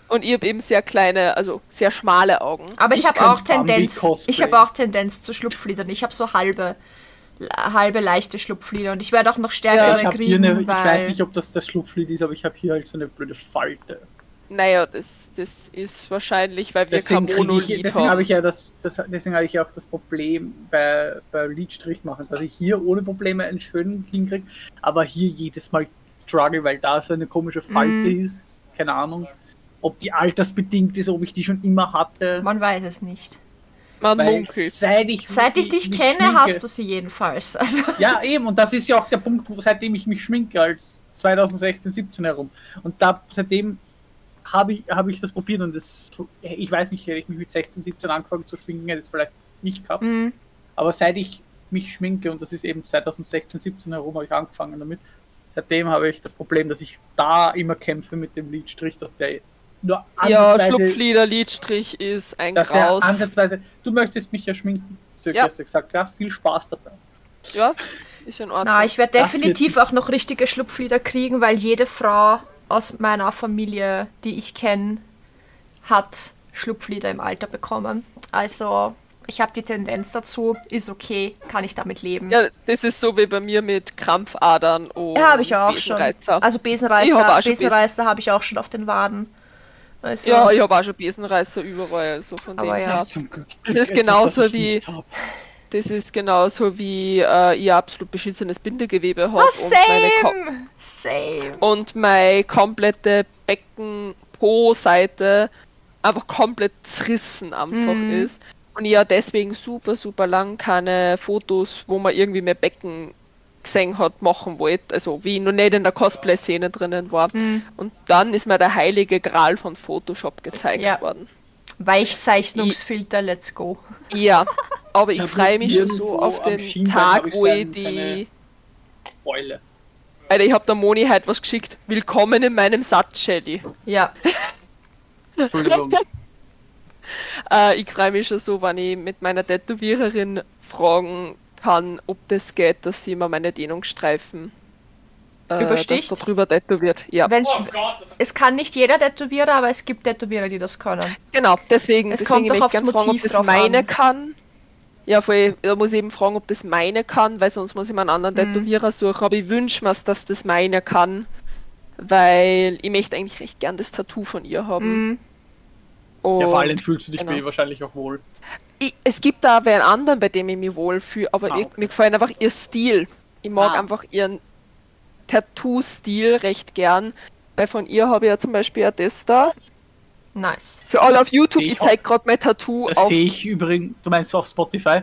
Und ich habe eben sehr kleine, also sehr schmale Augen. Aber ich, Ich habe auch Tendenz, ich habe auch Tendenz zu Schlupflidern. Ich habe so halbe, halbe leichte Schlupflider und ich werde auch noch stärkere ich habe kriegen, eine, ich weiß nicht, ob das das Schlupflied ist, aber ich habe hier halt so eine blöde Falte. Naja, das, das ist wahrscheinlich, weil wir Deswegen, kein Monolith deswegen haben. habe ich ja das, das deswegen habe ich ja auch das Problem bei, bei Lidstrich machen, dass ich hier ohne Probleme einen schönen hinkriege, aber hier jedes Mal struggle, weil da so eine komische Falte Mhm. ist. Keine Ahnung, ob die altersbedingt ist, ob ich die schon immer hatte. man weiß es nicht. Man munkelt. seit ich, Seit ich dich kenne, schminke- hast du sie jedenfalls. Also, Ja, eben, und das ist ja auch der Punkt, wo, seitdem ich mich schminke, als 2016, 17 herum. Und da seitdem habe ich, habe ich das probiert und das, ich weiß nicht, hätte ich mich mit 16, 17 angefangen zu schminken, hätte ich es vielleicht nicht gehabt. mhm. Aber seit ich mich schminke, und das ist eben 2016, 17 herum, habe ich angefangen damit, seitdem habe ich das Problem, dass ich da immer kämpfe mit dem Lidstrich, dass der nur Ja, ansatzweise, Schlupflider, Lidstrich ist ein dass er Graus. ansatzweise, du möchtest mich ja schminken, so Ja. ja. gesagt, ja, viel Spaß dabei. Ja, ist in Ordnung. Na, ich werde definitiv auch noch richtige Schlupflider kriegen, weil jede Frau aus meiner Familie, die ich kenne, hat Schlupflider im Alter bekommen. Also, ich habe die Tendenz dazu, ist okay, kann ich damit leben. ja, das ist so wie bei mir mit Krampfadern und Ja, habe ich auch schon. Besenreizer. Also Ich hab schon Besenreißer habe ich auch schon auf den Waden. Also, ja, ich habe auch schon Besenreißer überall, also von Aber dem ja. Das ist genauso wie- hab. Das ist genauso wie äh, ihr absolut beschissenes Bindegewebe Oh, habt und same! Same. und meine komplette Becken-Po-Seite einfach komplett zerrissen einfach Mhm. ist. Und ich ja deswegen super, super lang keine Fotos, wo man irgendwie mehr Becken gesehen hat, machen wollte. Also wie ich noch nicht in der Cosplay-Szene drinnen war. Mhm. Und dann ist mir der heilige Gral von Photoshop gezeigt Ja. worden. Weichzeichnungsfilter, let's go. Ja, aber ich freue mich schon so auf den Tag, ich wo ich die... Beule. Alter, ich hab der Moni heute was geschickt. Willkommen in meinem Satz, Shelly. Ja, Entschuldigung. Äh, ich freue mich schon so, wenn ich mit meiner Tätowiererin fragen kann, ob das geht, dass sie mir meine Dehnungsstreifen äh, Übersticht? dass da drüber tätowiert. Ja, wenn, es kann nicht jeder Tätowierer, aber es gibt Tätowierer, die das können. genau. Deswegen, Es deswegen kommt ich aufs gerne fragen, ob Motiv das meine an. kann. Ja, voll, da muss ich eben fragen, ob das meine kann, weil sonst muss ich mir einen anderen Mhm. Tätowierer suchen. Aber ich wünsche mir, dass das meine kann, weil ich möchte eigentlich recht gern das Tattoo von ihr haben. Mhm. Und Ja, vor allem fühlst du dich genau. wahrscheinlich auch wohl. ich, es gibt da aber einen anderen, bei dem ich mich wohlfühle, aber Ah, mir, okay. mir gefällt einfach ihr Stil. Ich mag Ah. einfach ihren Tattoo-Stil recht gern. Weil von ihr habe ich ja zum Beispiel ja das da. Nice. Für alle auf YouTube, Ich ich zeige gerade mein Tattoo Das auf, sehe ich übrigens, du meinst auf Spotify?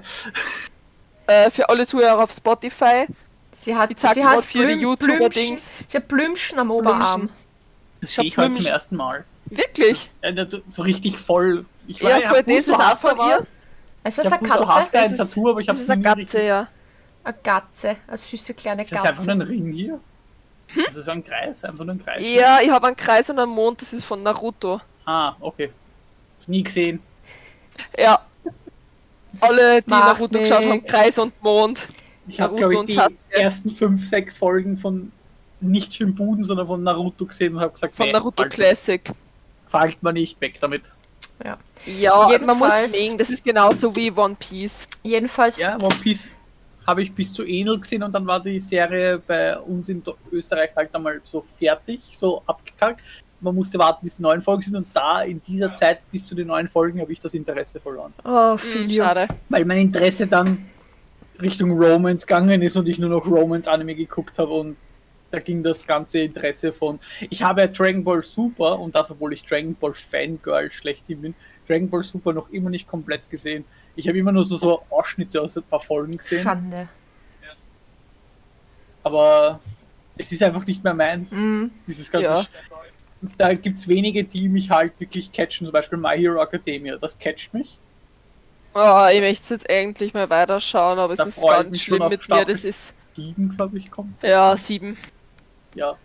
äh, für alle Zuhörer auf Spotify. Sie hat, Ich zeige sie gerade hat für die Blüm- YouTuber-Dings. Sie hat Blümchen am Oberarm. Das Ich sehe ich heute zum Blümchen. ersten Mal. Wirklich? Ja, So richtig voll. Ich Ja, ich voll, das ist auch von ihr. was. Ist das eine Katze? ein ist- Tattoo, aber ich Das habe ist eine Katze, ja. Eine Katze. Eine süße kleine Ist das einfach Katze. ein Ring hier? Das ist so ein Kreis, einfach nur ein Kreis. Ja, ich habe einen Kreis und einen Mond, das ist von Naruto. Ah, okay. Nie gesehen. Ja. Alle, die Macht Naruto geschaut haben, nix. Kreis und Mond. Ich habe, Naruto glaube ich, die Sasuke. ersten fünf, sechs Folgen von nicht Shimbuden, sondern von Naruto gesehen und habe gesagt, Von nee, Naruto Alter, Classic. Fallt man nicht weg damit. Ja, man muss Jedenfalls- mögen, das ist genauso wie One Piece. Jedenfalls, Ja, One Piece habe ich bis zu Enel gesehen und dann war die Serie bei uns in Österreich halt einmal so fertig, so abgekackt. Man musste warten, bis die neuen Folgen sind und da in dieser Zeit bis zu den neuen Folgen habe ich das Interesse verloren. oh, Hm, viel schade. Weil mein Interesse dann Richtung Romance gegangen ist und ich nur noch Romance-Anime geguckt habe und da ging das ganze Interesse von. Ich habe ja Dragon Ball Super und das, obwohl ich Dragon Ball Fangirl schlechthin bin, Dragon Ball Super noch immer nicht komplett gesehen. Ich habe immer nur so, so Ausschnitte aus ein paar Folgen gesehen, Schande. aber es ist einfach nicht mehr meins. Mhm. Dieses ganze. Ja. Da gibt es wenige, die mich halt wirklich catchen, zum Beispiel My Hero Academia. Das catcht mich. Oh, ich möchte jetzt endlich mal weiterschauen, aber es Da ist freu ich ganz schlimm mit mir. Staffel Das ist, Sieben, glaube ich, kommt. ja, sieben. Ja.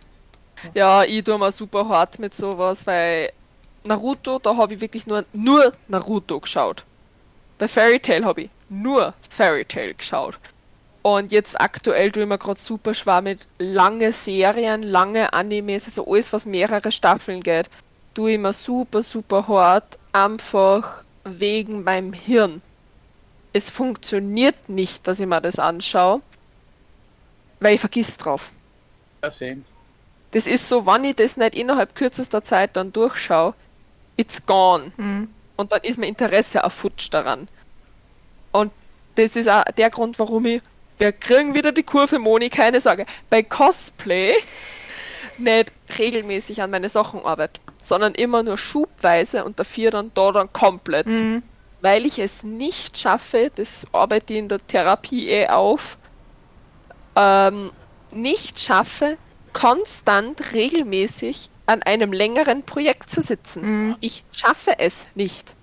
Ja, ich tue mal super hart mit sowas, weil Naruto, da habe ich wirklich nur, nur Naruto geschaut. Bei Fairy Tail habe ich nur Fairy Tail geschaut. Und jetzt aktuell tue ich mir gerade super schwer mit lange Serien, lange Animes, also alles, was mehrere Staffeln geht, tue ich mir super, super hart, einfach wegen meinem Hirn. Es funktioniert nicht, dass ich mir das anschaue, weil ich vergiss drauf. Ja, sehen. Das ist so, wenn ich das nicht innerhalb kürzester Zeit dann durchschaue, it's gone. Mhm. Und dann ist mein Interesse auf Futsch daran. Und das ist auch der Grund, warum ich, wir kriegen wieder die Kurve, Moni, keine Sorge, bei Cosplay nicht regelmäßig an meine Sachen arbeite, sondern immer nur schubweise und dafür dann da dann komplett. Mhm. Weil ich es nicht schaffe, das arbeite ich in der Therapie eh auf, ähm, nicht schaffe, konstant, regelmäßig an einem längeren Projekt zu sitzen. Mhm. Ich schaffe es nicht.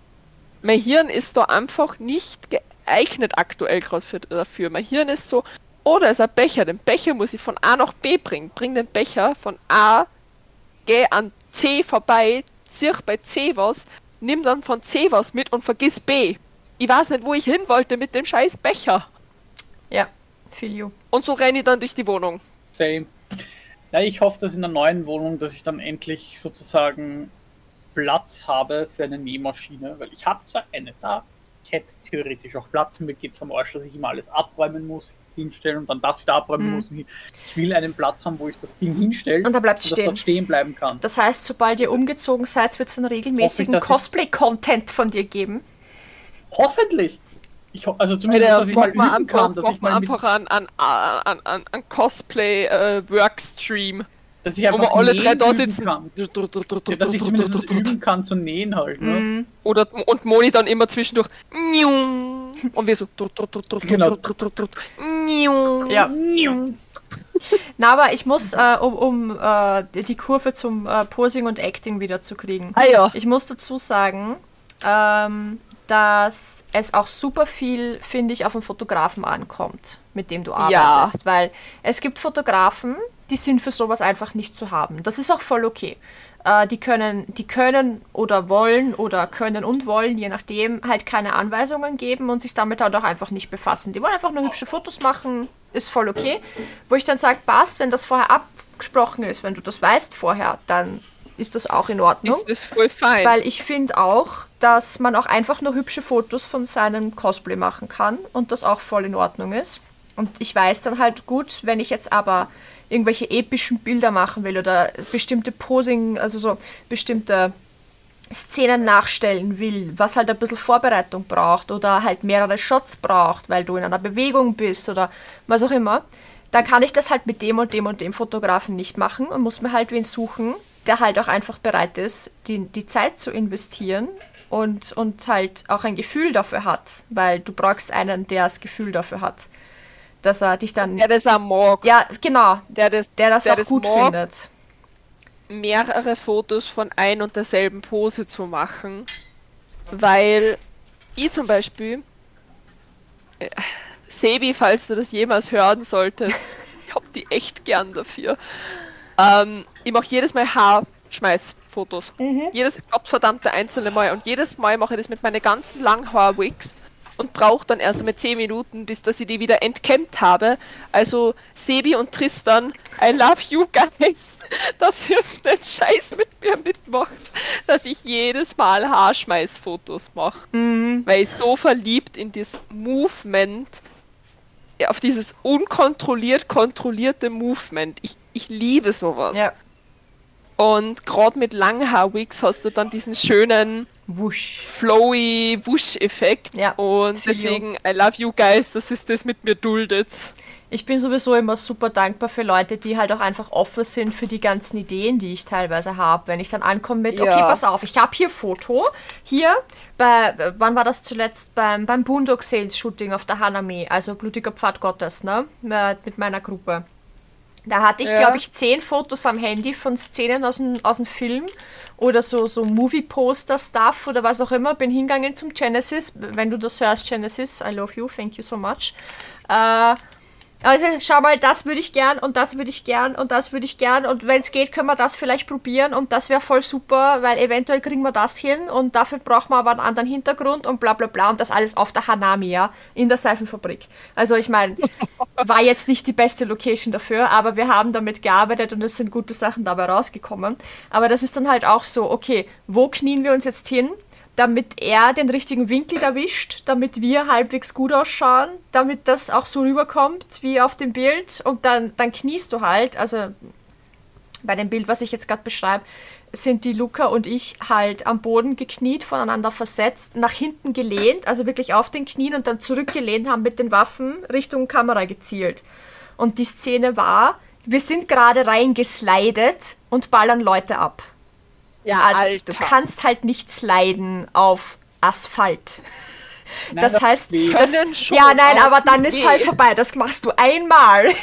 Mein Hirn ist da einfach nicht geeignet aktuell gerade für, dafür. Mein Hirn ist so, oh, da ist ein Becher, den Becher muss ich von A nach B bringen. Bring den Becher von A, geh an C vorbei, zieh bei C was, nimm dann von C was mit und vergiss B. Ich weiß nicht, wo ich hin wollte mit dem scheiß Becher. Ja, feel you. Und so renne ich dann durch die Wohnung. Same. Ja, ich hoffe, dass in der neuen Wohnung, dass ich dann endlich sozusagen Platz habe für eine Nähmaschine, weil ich habe zwar eine da, ich hätte theoretisch auch Platz, mir geht es am Arsch, dass ich immer alles abräumen muss, hinstellen und dann das wieder abräumen Mhm. muss. Ich will einen Platz haben, wo ich das Ding hinstelle Und da bleibt stehen. dort stehen bleiben kann. Das heißt, sobald ihr umgezogen seid, wird es einen regelmäßigen Cosplay-Content von dir geben. Hoffentlich! Ich also zumindest, Alter, dass ich mal mal kann, dass ich mal einfach an, an, an, an, an Cosplay äh, Workstream, dass ich wo einfach wir alle drei da sitzen. Kann. Ja, dass ich zumindest üben kann zu nähen halt. Ne? Mhm. Oder und Moni dann immer zwischendurch. Und wir so. Genau. Ja. Na, aber ich muss, äh, um, um äh, die Kurve zum äh, Posing und Acting wieder zu kriegen. Ah ja. Ich muss dazu sagen, ähm, dass es auch super viel, finde ich, auf den Fotografen ankommt, mit dem du Ja. arbeitest. Weil es gibt Fotografen, die sind für sowas einfach nicht zu haben. Das ist auch voll okay. Äh, die, können, die können oder wollen oder können und wollen, je nachdem, halt keine Anweisungen geben und sich damit halt auch einfach nicht befassen. Die wollen einfach nur hübsche Fotos machen, ist voll okay. Wo ich dann sage, passt, wenn das vorher abgesprochen ist, wenn du das weißt vorher, dann ist das auch in Ordnung. Ist das voll fein. Weil ich finde auch, dass man auch einfach nur hübsche Fotos von seinem Cosplay machen kann und das auch voll in Ordnung ist. Und ich weiß dann halt gut, wenn ich jetzt aber irgendwelche epischen Bilder machen will oder bestimmte Posing, also so bestimmte Szenen nachstellen will, was halt ein bisschen Vorbereitung braucht oder halt mehrere Shots braucht, weil du in einer Bewegung bist oder was auch immer, dann kann ich das halt mit dem und dem und dem Fotografen nicht machen und muss mir halt wen suchen, der halt auch einfach bereit ist, die, die Zeit zu investieren und, und halt auch ein Gefühl dafür hat, weil du brauchst einen, der das Gefühl dafür hat, dass er dich dann... der das auch mag. ja, genau, Der das, der das der auch das gut mag, findet. mehrere Fotos von ein und derselben Pose zu machen. Weil ich zum Beispiel, äh, Sebi, falls du das jemals hören solltest, ich hab die echt gern dafür. Ähm, ich mache jedes Mal Haarschmeiß Fotos. Jedes gottverdammte einzelne Mal. Und jedes Mal mache ich das mit meinen ganzen Langhaar-Wigs und brauche dann erst einmal 10 Minuten, bis dass ich die wieder entkämmt habe. Also Sebi und Tristan, I love you guys, dass ihr den Scheiß mit mir mitmacht, dass ich jedes Mal Haarschmeißfotos mache. Weil ich so verliebt in das Movement, auf dieses unkontrolliert kontrollierte Movement. Ich, ich liebe sowas. Ja. Und gerade mit Langhaar-Wigs hast du dann diesen schönen Wusch. flowy Wusch-Effekt. Ja, Und you. deswegen, I love you guys, dass es das mit mir duldet. Ich bin sowieso immer super dankbar für Leute, die halt auch einfach offen sind für die ganzen Ideen, die ich teilweise habe. Wenn ich dann ankomme mit, Ja. okay, pass auf, ich habe hier Foto, hier bei, wann war das zuletzt? Beim, beim Boondock Sales Shooting auf der Hanami, also Blutiger Pfad Gottes, ne? Mit mit meiner Gruppe. Da hatte ich, Ja. glaube ich, zehn Fotos am Handy von Szenen aus dem, aus dem Film oder so, so Movie-Poster-Stuff oder was auch immer. Bin hingegangen zum Genesis. Wenn du das hörst, Genesis, I love you, thank you so much. Äh, also schau mal, das würde ich gern und das würde ich gern und das würde ich gern und wenn es geht, können wir das vielleicht probieren und das wäre voll super, weil eventuell kriegen wir das hin und dafür brauchen wir aber einen anderen Hintergrund und bla bla bla und das alles auf der Hanami, ja, in der Seifenfabrik. Also ich meine, war jetzt nicht die beste Location dafür, aber wir haben damit gearbeitet und es sind gute Sachen dabei rausgekommen. Aber das ist dann halt auch so, okay, wo knien wir uns jetzt hin? Damit er den richtigen Winkel erwischt, damit wir halbwegs gut ausschauen, damit das auch so rüberkommt wie auf dem Bild und dann, dann kniest du halt, also bei dem Bild, was ich jetzt gerade beschreibe, sind die Luca und ich halt am Boden gekniet, voneinander versetzt, nach hinten gelehnt, also wirklich auf den Knien und dann zurückgelehnt, haben mit den Waffen Richtung Kamera gezielt. Und die Szene war, wir sind gerade reingeslidet und ballern Leute ab. Ja, Also, Du kannst halt nicht sliden auf Asphalt. Nein, das heißt, das, Können schon, ja, nein, aber dann ist weh. halt vorbei. Das machst du einmal.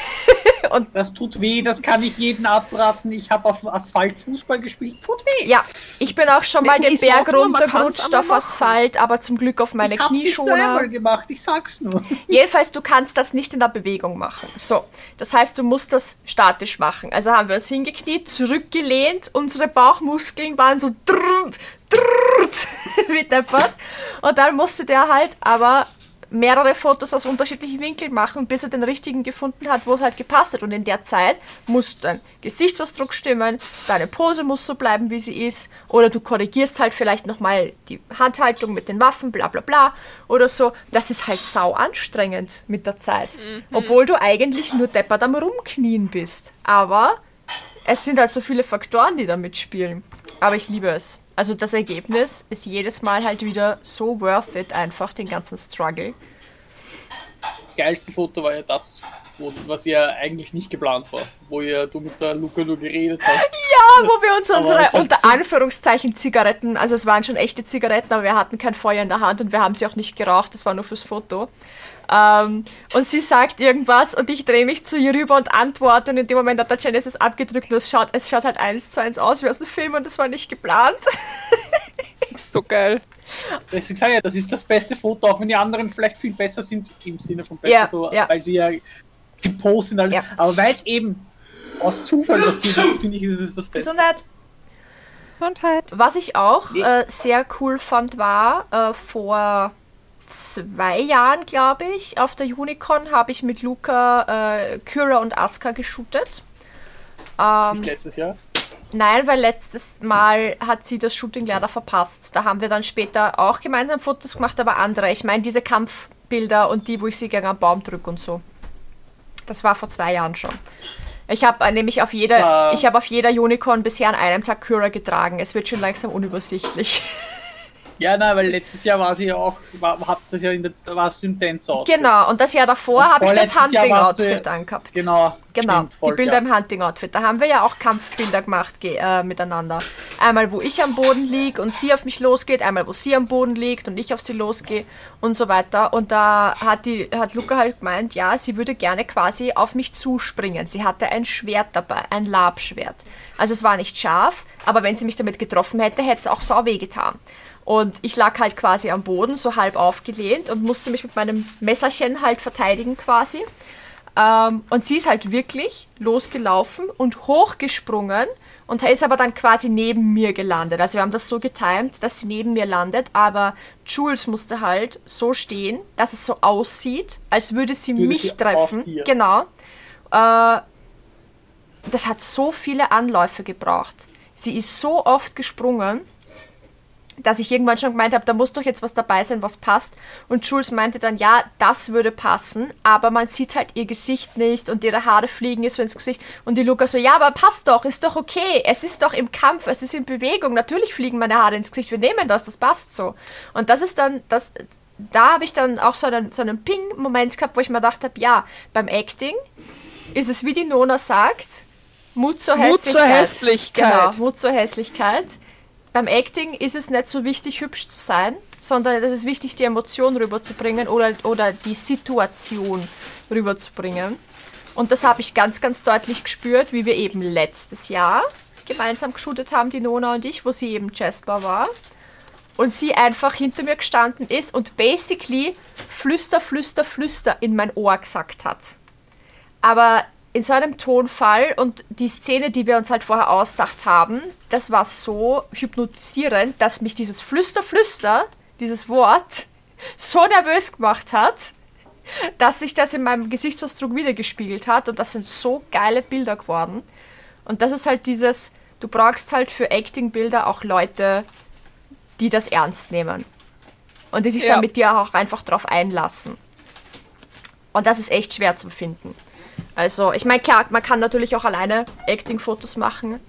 Das tut weh, das kann ich jedem abraten. Ich habe auf Asphalt Fußball gespielt, tut weh. Ja, ich bin auch schon mal Nee, den Berg runtergerutscht auf. Asphalt, aber zum Glück auf meine ich nicht nur einmal Knieschoner. gemacht, ich sag's nur. Jedenfalls, du kannst das nicht in der Bewegung machen. So, das heißt, du musst das statisch machen. Also haben wir uns hingekniet, zurückgelehnt, unsere Bauchmuskeln waren so drrrt, wie deppert. Und dann musste der halt aber mehrere Fotos aus unterschiedlichen Winkeln machen, bis er den richtigen gefunden hat, wo es halt gepasst hat. Und in der Zeit muss dein Gesichtsausdruck stimmen, deine Pose muss so bleiben, wie sie ist, oder du korrigierst halt vielleicht nochmal die Handhaltung mit den Waffen, bla bla bla, oder so. Das ist halt sau anstrengend mit der Zeit. Obwohl du eigentlich nur deppert am Rumknien bist. Aber es sind halt so viele Faktoren, die da mitspielen. Aber ich liebe es. Also das Ergebnis ist jedes Mal halt wieder so worth it, einfach den ganzen Struggle. geilste Foto war ja das, was ja eigentlich nicht geplant war, wo ja du mit der Luca nur geredet hast. Ja, wo wir uns unsere unter so- Anführungszeichen Zigaretten, also es waren schon echte Zigaretten, aber wir hatten kein Feuer in der Hand und wir haben sie auch nicht geraucht, das war nur fürs Foto. Ähm, und sie sagt irgendwas und ich drehe mich zu ihr rüber und antworte und in dem Moment hat der Genesis abgedrückt und es schaut, es schaut halt eins zu eins aus wie aus dem Film und das war nicht geplant. So geil. Ich sage ja, das ist das beste Foto, auch wenn die anderen vielleicht viel besser sind, im Sinne von besser, Ja, so, ja. weil sie ja gepostet sind. Ja. Aber weil es eben aus Zufall passiert ist, finde ich, ist es das Beste. Gesundheit. Gesundheit. Was ich auch äh, sehr cool fand, war äh, vor zwei Jahren, glaube ich, auf der Unicon habe ich mit Luca äh, Kyra und Aska geshootet. Ähm, Nicht letztes Jahr. nein, weil letztes Mal hat sie das Shooting leider verpasst. Da haben wir dann später auch gemeinsam Fotos gemacht, aber andere. Ich meine diese Kampfbilder und die, wo ich sie gegen einen Baum drücke und so. Das war vor zwei Jahren schon. Ich habe äh, nämlich auf jeder, ich habe auf jeder Unicorn bisher an einem Tag Kyra getragen. Es wird schon langsam unübersichtlich. Ja, nein, weil letztes Jahr war sie ja auch, war, habt ihr ja in der, warst du im Dance out. Genau, und das Jahr davor habe ich das Hunting-Outfit angehabt. Genau. Genau, stimmt, voll, die Bilder ja. im Hunting-Outfit. Da haben wir ja auch Kampfbilder gemacht ge äh, miteinander. Einmal, wo ich am Boden liege und sie auf mich losgeht, einmal, wo sie am Boden liegt und ich auf sie losgehe und so weiter. Und da hat, die, hat Luca halt gemeint, ja, sie würde gerne quasi auf mich zuspringen. Sie hatte ein Schwert dabei, ein Labschwert. Also es war nicht scharf, aber wenn sie mich damit getroffen hätte, hätte es auch sau weh getan. Und ich lag halt quasi am Boden, so halb aufgelehnt und musste mich mit meinem Messerchen halt verteidigen quasi. Ähm, und sie ist halt wirklich losgelaufen und hochgesprungen und ist aber dann quasi neben mir gelandet. Also wir haben das so getimt, dass sie neben mir landet, aber Jules musste halt so stehen, dass es so aussieht, als würde sie Würde mich sie treffen. Genau. Äh, das hat so viele Anläufe gebraucht. Sie ist so oft gesprungen, dass ich irgendwann schon gemeint habe, da muss doch jetzt was dabei sein, was passt. Und Jules meinte dann, ja, das würde passen, aber man sieht halt ihr Gesicht nicht und ihre Haare fliegen ihr so ins Gesicht. Und die Luca so, ja, aber passt doch, ist doch okay. Es ist doch im Kampf, es ist in Bewegung. Natürlich fliegen meine Haare ins Gesicht, wir nehmen das, das passt so. Und das ist dann, das, da habe ich dann auch so einen, so einen Ping-Moment gehabt, wo ich mir gedacht habe, ja, beim Acting ist es, wie die Nona sagt, Mut zur Mut Hässlichkeit. zur Hässlichkeit. Genau, Mut zur Hässlichkeit. Beim Acting ist es nicht so wichtig, hübsch zu sein, sondern es ist wichtig, die Emotion rüberzubringen oder, oder die Situation rüberzubringen. Und das habe ich ganz, ganz deutlich gespürt, wie wir eben letztes Jahr gemeinsam geshootet haben, die Nona und ich, wo sie eben Jasper war. Und sie einfach hinter mir gestanden ist und basically flüster, flüster, flüster in mein Ohr gesagt hat aber in so einem Tonfall und die Szene, die wir uns halt vorher ausgedacht haben, das war so hypnotisierend, dass mich dieses Flüster, Flüster, dieses Wort, so nervös gemacht hat, dass sich das in meinem Gesichtsausdruck wiedergespiegelt hat und das sind so geile Bilder geworden. Und das ist halt dieses, du brauchst halt für Acting-Bilder auch Leute, die das ernst nehmen. Und die sich Ja. dann mit dir auch einfach drauf einlassen. Und das ist echt schwer zu finden. Also, ich meine, klar, man kann natürlich auch alleine Acting-Fotos machen,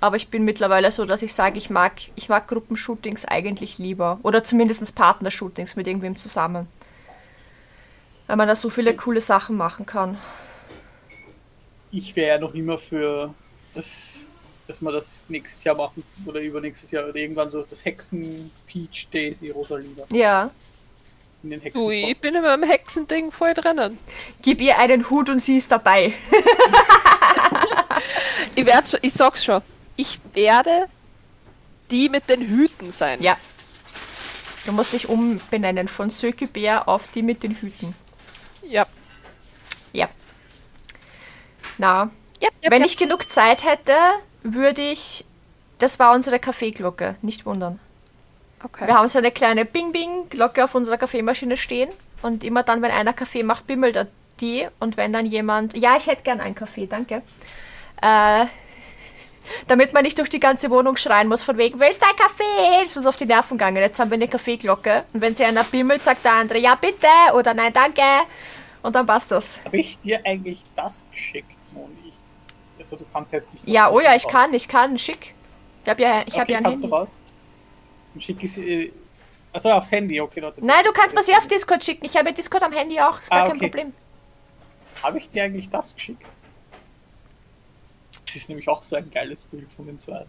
aber ich bin mittlerweile so, dass ich sage, ich mag, ich mag Gruppenshootings eigentlich lieber. Oder zumindest Partnershootings mit irgendwem zusammen. Weil man da so viele coole Sachen machen kann. Ich wäre ja noch immer für das, dass wir das nächstes Jahr machen oder übernächstes Jahr oder irgendwann so das Hexen Peach Daisy Rosalina Ja. In den Hexen. Ui, ich bin in meinem Hexending voll drinnen. Gib ihr einen Hut und sie ist dabei. Ich werde schon, ich sag's schon, ich werde die mit den Hüten sein. Ja. Du musst dich umbenennen von Söke Bär auf die mit den Hüten. Ja. Ja. Na, Ja, ja, wenn ja. ich genug Zeit hätte, würde ich. Das war unsere Kaffeeglocke, nicht wundern. Okay. Wir haben so eine kleine Bing-Bing-Glocke auf unserer Kaffeemaschine stehen und immer dann, wenn einer Kaffee macht, bimmelt er die und wenn dann jemand, ja, ich hätte gern einen Kaffee, danke, äh, damit man nicht durch die ganze Wohnung schreien muss, von wegen, wo ist dein Kaffee? Das ist uns auf die Nerven gegangen. Jetzt haben wir eine Kaffeeglocke und wenn sie einer bimmelt, sagt der andere, ja bitte oder nein, danke und dann passt das. Habe ich dir eigentlich das geschickt, Moni? Also du kannst jetzt nicht. Ja, oh ja, ich raus. kann, ich kann, schick. Ich habe ja, ich hab okay, ja ein kannst Handy. du raus? Und schick es. Äh, achso, aufs Handy, okay, Leute. Nein, du kannst mir sie auf Discord schicken. Ich habe Discord am Handy auch, ist gar Ah, kein okay. Problem. Habe ich dir eigentlich das geschickt? Das ist nämlich auch so ein geiles Bild von den zwei.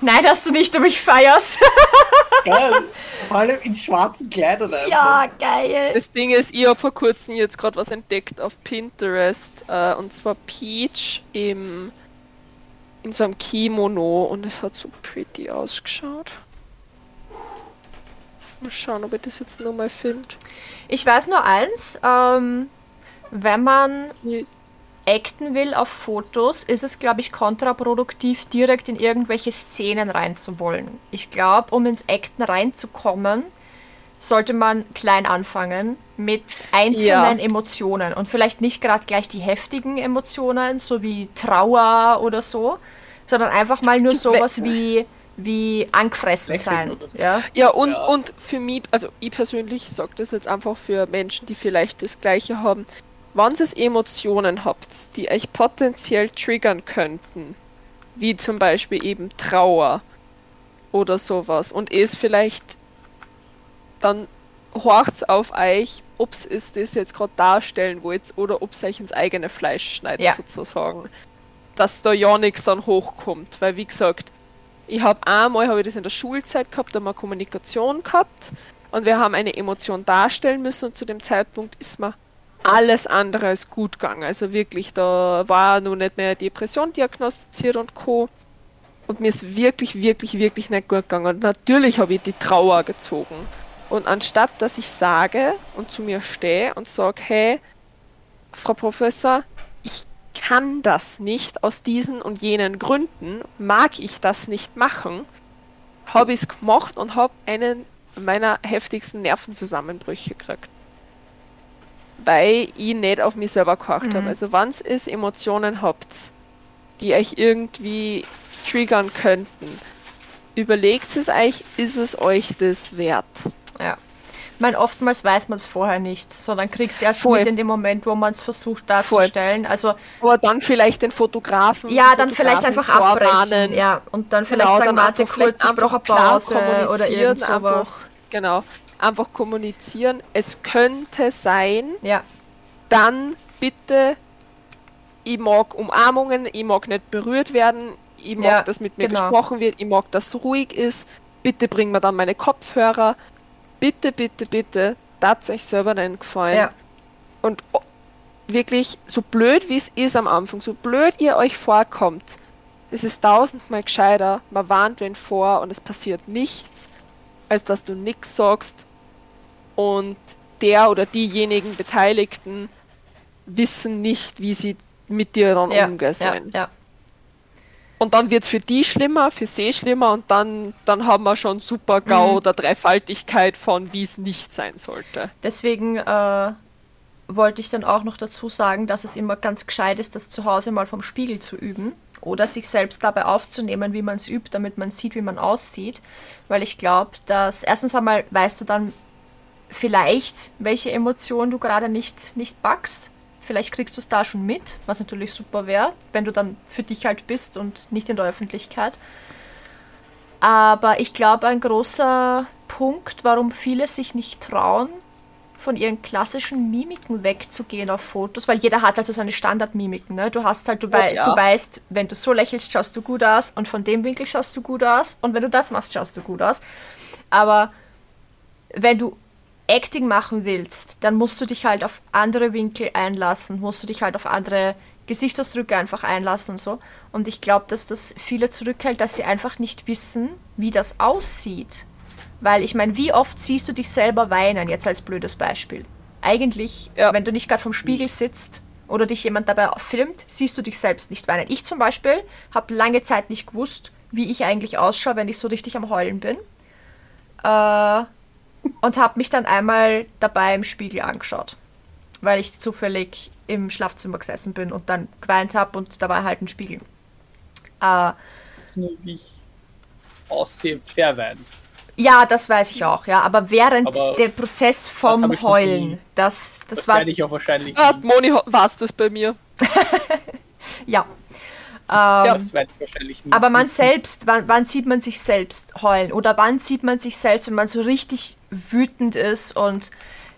Nein, hast du nicht, aber ich feier's. Geil. Vor allem in schwarzen Kleidern einfach. ja, geil. Das Ding ist, ich habe vor kurzem jetzt gerade was entdeckt auf Pinterest. Äh, und zwar Peach im, in so einem Kimono. Und es hat so pretty ausgeschaut. Mal schauen, ob ich das jetzt nochmal finde. Ich weiß nur eins, ähm, wenn man acten will auf Fotos, ist es, glaube ich, kontraproduktiv, direkt in irgendwelche Szenen reinzuwollen. Ich glaube, um ins Acten reinzukommen, sollte man klein anfangen mit einzelnen Ja. Emotionen und vielleicht nicht gerade gleich die heftigen Emotionen, so wie Trauer oder so, sondern einfach mal nur sowas wie, wie angefressen Lächeln sein. Ja? Ja, und, Ja. und für mich, also ich persönlich sage das jetzt einfach für Menschen, die vielleicht das Gleiche haben. Wenn ihr Emotionen habt, die euch potenziell triggern könnten, wie zum Beispiel eben Trauer oder sowas, und es vielleicht dann horcht's auf euch, ob es das jetzt gerade darstellen wollt oder ob es euch ins eigene Fleisch schneidet, Ja. sozusagen. Dass da ja nichts dann hochkommt. Weil, wie gesagt, ich habe einmal hab ich das in der Schulzeit gehabt, da haben wir Kommunikation gehabt und wir haben eine Emotion darstellen müssen und zu dem Zeitpunkt ist mir alles andere als gut gegangen. Also wirklich, da war noch nicht mehr Depression diagnostiziert und Co. Und mir ist wirklich, wirklich, wirklich nicht gut gegangen. Und natürlich habe ich die Trauer gezogen. Und anstatt dass ich sage und zu mir stehe und sage, hey, Frau Professor, kann das nicht aus diesen und jenen Gründen, mag ich das nicht machen, habe ich es gemacht und habe einen meiner heftigsten Nervenzusammenbrüche gekriegt. Weil ich nicht auf mich selber gehorcht Mhm. habe. Also wenn ihr Emotionen habt, die euch irgendwie triggern könnten, überlegt es euch, ist es euch das wert? Ja. Ich meine, oftmals weiß man es vorher nicht, sondern kriegt es erst Voll. mit in dem Moment, wo man es versucht darzustellen. Also Aber dann vielleicht den Fotografen. ja, die dann vielleicht einfach abbrechen. Ja, und dann vielleicht Genau, sagen, warte kurz, ich brauche Pause oder irgend sowas. einfach- Genau. Einfach kommunizieren. Es könnte sein, Ja, dann bitte, ich mag Umarmungen, ich mag nicht berührt werden, ich mag, Ja, dass mit mir genau. gesprochen wird, ich mag, dass es ruhig ist. Bitte bring mir dann meine Kopfhörer. Bitte, bitte, bitte, tat euch selber einen Gefallen. ja, Und wirklich, so blöd wie es ist am Anfang, so blöd ihr euch vorkommt, es ist tausendmal gescheiter, man warnt wen vor und es passiert nichts, als dass du nichts sagst und der oder diejenigen Beteiligten wissen nicht, wie sie mit dir dann ja, umgehen ja, sollen. ja. Und dann wird es für die schlimmer, für sie schlimmer und dann, dann haben wir schon super GAU Mhm. oder Dreifaltigkeit von, wie es nicht sein sollte. Deswegen äh, wollte ich dann auch noch dazu sagen, dass es immer ganz gescheit ist, das zu Hause mal vom Spiegel zu üben oder sich selbst dabei aufzunehmen, wie man es übt, damit man sieht, wie man aussieht. Weil ich glaube, dass erstens einmal weißt du dann vielleicht, welche Emotion du gerade nicht, nicht packst. Vielleicht kriegst du es da schon mit, was natürlich super wäre, wenn du dann für dich halt bist und nicht in der Öffentlichkeit. Aber ich glaube, ein großer Punkt, warum viele sich nicht trauen, von ihren klassischen Mimiken wegzugehen auf Fotos, weil jeder hat also seine Standardmimiken. Ne? Du hast halt, du, wei ja. du weißt, wenn du so lächelst, schaust du gut aus und von dem Winkel schaust du gut aus und wenn du das machst, schaust du gut aus. Aber wenn du Acting machen willst, dann musst du dich halt auf andere Winkel einlassen, musst du dich halt auf andere Gesichtsausdrücke einfach einlassen und so. Und ich glaube, dass das viele zurückhält, dass sie einfach nicht wissen, wie das aussieht. Weil ich meine, wie oft siehst du dich selber weinen, jetzt als blödes Beispiel? Eigentlich, Ja. wenn du nicht gerade vom Spiegel sitzt oder dich jemand dabei filmt, siehst du dich selbst nicht weinen. Ich zum Beispiel habe lange Zeit nicht gewusst, wie ich eigentlich ausschaue, wenn ich so richtig am Heulen bin. Äh, und habe mich dann einmal dabei im Spiegel angeschaut, weil ich zufällig im Schlafzimmer gesessen bin und dann geweint habe und da war halt ein Spiegel. Äh, Das wie ich aussehe, verweinen. ja, das weiß ich auch, ja, aber während Aber der Prozess das vom nie. Heulen, das, das, Das, war, werde ich auch wahrscheinlich. Ah. Moni war es das bei mir. ja. Ja. das werde ich wahrscheinlich nie Aber man wissen. selbst, wann, wann sieht man sich selbst heulen? Oder wann sieht man sich selbst, wenn man so richtig wütend ist und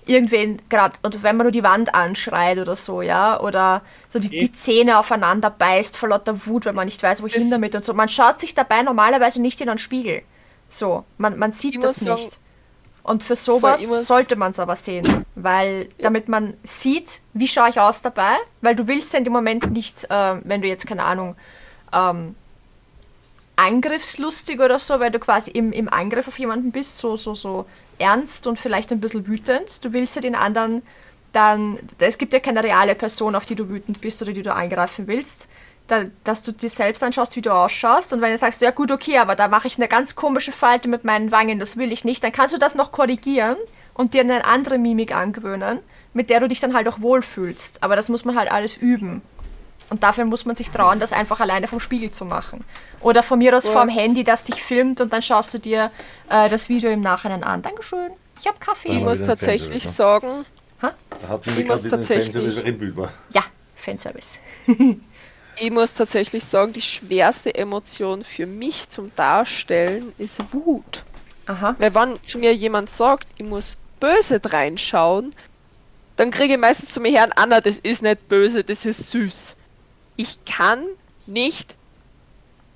irgendwen gerade, und wenn man nur die Wand anschreit oder so, ja? Oder so die, die Zähne aufeinander beißt vor lauter Wut, weil man nicht weiß, wohin Das- damit und so. Man schaut sich dabei normalerweise nicht in einen Spiegel. So, man, man sieht das nicht. Und für sowas sollte man es aber sehen, weil damit man sieht, wie schaue ich aus dabei, weil du willst ja in dem Moment nicht, äh, wenn du jetzt keine Ahnung, ähm, angriffslustig oder so, weil du quasi im, im Angriff auf jemanden bist, so, so, so ernst und vielleicht ein bisschen wütend. Du willst ja den anderen dann, es gibt ja keine reale Person, auf die du wütend bist oder die du angreifen willst, da, dass du dir selbst anschaust, wie du ausschaust und wenn du sagst, ja gut, okay, aber da mache ich eine ganz komische Falte mit meinen Wangen, das will ich nicht, dann kannst du das noch korrigieren und dir eine andere Mimik angewöhnen, mit der du dich dann halt auch wohlfühlst. Aber das muss man halt alles üben. Und dafür muss man sich trauen, das einfach alleine vom Spiegel zu machen. Oder von mir aus Ja. vorm Handy, das dich filmt und dann schaust du dir äh, das Video im Nachhinein an. Dankeschön. Ich habe Kaffee. Ich muss tatsächlich sagen, Da Ich muss tatsächlich-. Ja, Fanservice. ich muss tatsächlich sagen, die schwerste Emotion für mich zum Darstellen ist Wut. Aha. Weil wenn zu mir jemand sagt, ich muss böse reinschauen, dann kriege ich meistens zu mir her, Anna, das ist nicht böse, das ist süß. Ich kann nicht,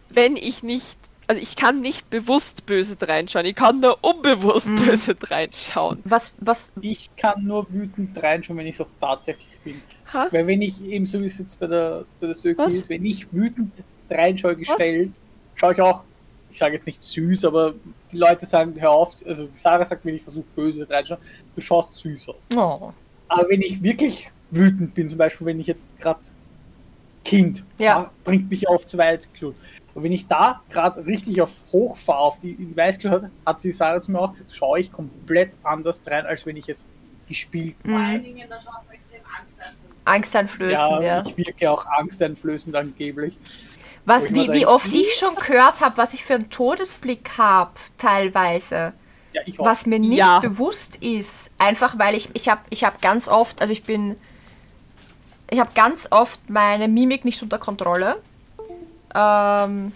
wenn ich nicht, also ich kann nicht bewusst böse reinschauen, ich kann nur unbewusst Mhm. böse reinschauen. Was, was, Ich kann nur wütend reinschauen, wenn ich es auch tatsächlich bin. Ha? Weil wenn ich eben so wie es jetzt bei der, bei der Söki ist, wenn ich wütend reinschaue gestellt, schaue ich auch, ich sage jetzt nicht süß, aber die Leute sagen, hör auf, also die Sarah sagt, wenn ich versuche böse reinschauen, du schaust süß aus. oh, Aber wenn ich wirklich wütend bin, zum Beispiel, wenn ich jetzt gerade Kind. Ja. Da bringt mich auf zu Weißglut. Und wenn ich da gerade richtig auf hoch fahre, auf die, die Weißglut, hat, die Sarah zu mir auch gesagt, schaue ich komplett anders rein, als wenn ich es gespielt Mhm. Vor allen Dingen, da schaust du extrem angsteinflößend. Angsteinflößend, ja. ich wirke auch angsteinflößend angeblich. Was, wie, wie oft ich schon gehört habe, was ich für einen Todesblick habe, teilweise. Ja. Was mir nicht Ja. bewusst ist, einfach weil ich, ich habe ich hab ganz oft, also ich bin, ich habe ganz oft meine Mimik nicht unter Kontrolle. Ähm,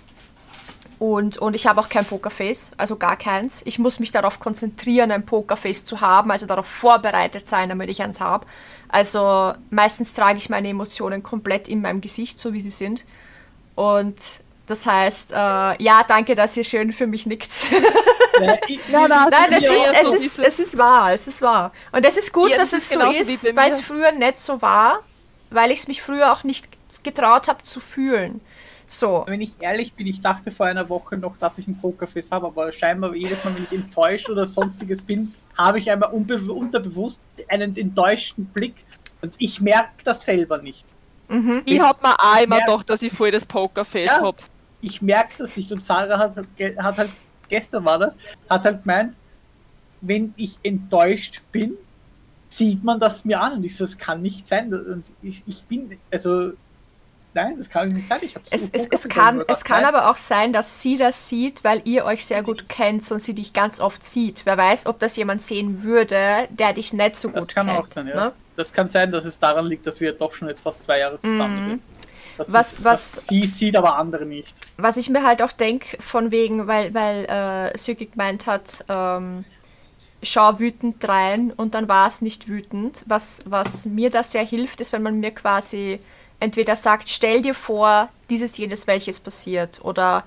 und, und ich habe auch kein Pokerface, also gar keins. Ich muss mich darauf konzentrieren, ein Pokerface zu haben, also darauf vorbereitet sein, damit ich eins habe. Also meistens trage ich meine Emotionen komplett in meinem Gesicht, so wie sie sind. Und das heißt, äh, ja, danke, dass ihr schön für mich nickt. Ich, Nein, das es ist ist, eher es, so ist, dieses- es ist wahr, es ist wahr. Und es ist gut, Ja, dass das es so ist, weil es früher nicht so war, weil ich es mich früher auch nicht getraut habe zu fühlen. So. wenn ich ehrlich bin, ich dachte vor einer Woche noch, dass ich ein Pokerface habe, aber scheinbar jedes Mal, wenn ich enttäuscht oder sonstiges bin, habe ich einmal unterbewusst einen enttäuschten Blick und ich merke das selber nicht. Ich hab mir auch immer gedacht, dass ich voll das Pokerface Ja. hab. Ich merke das nicht und Sarah hat, ge- hat halt, gestern war das, hat halt gemeint, wenn ich enttäuscht bin, sieht man das mir an und ich so, das kann nicht sein. Und ich, ich bin, also, nein, das kann nicht sein. Ich Es, es, es, kann, es kann Nein. aber auch sein, dass sie das sieht, weil ihr euch sehr gut kennt und sie dich ganz oft sieht. Wer weiß, ob das jemand sehen würde, der dich nicht so gut Das kann kennt. auch sein, ja. ne? Das kann sein, dass es daran liegt, dass wir doch schon jetzt fast zwei Jahre zusammen sind. Das Mhm. Was- ist, was- sie sieht, aber andere nicht. Was ich mir halt auch denke, von wegen, weil, weil äh, Söki gemeint hat, ähm, schau wütend rein und dann war es nicht wütend. Was, was mir da sehr hilft, ist, wenn man mir quasi entweder sagt, stell dir vor, dieses, jenes, welches passiert oder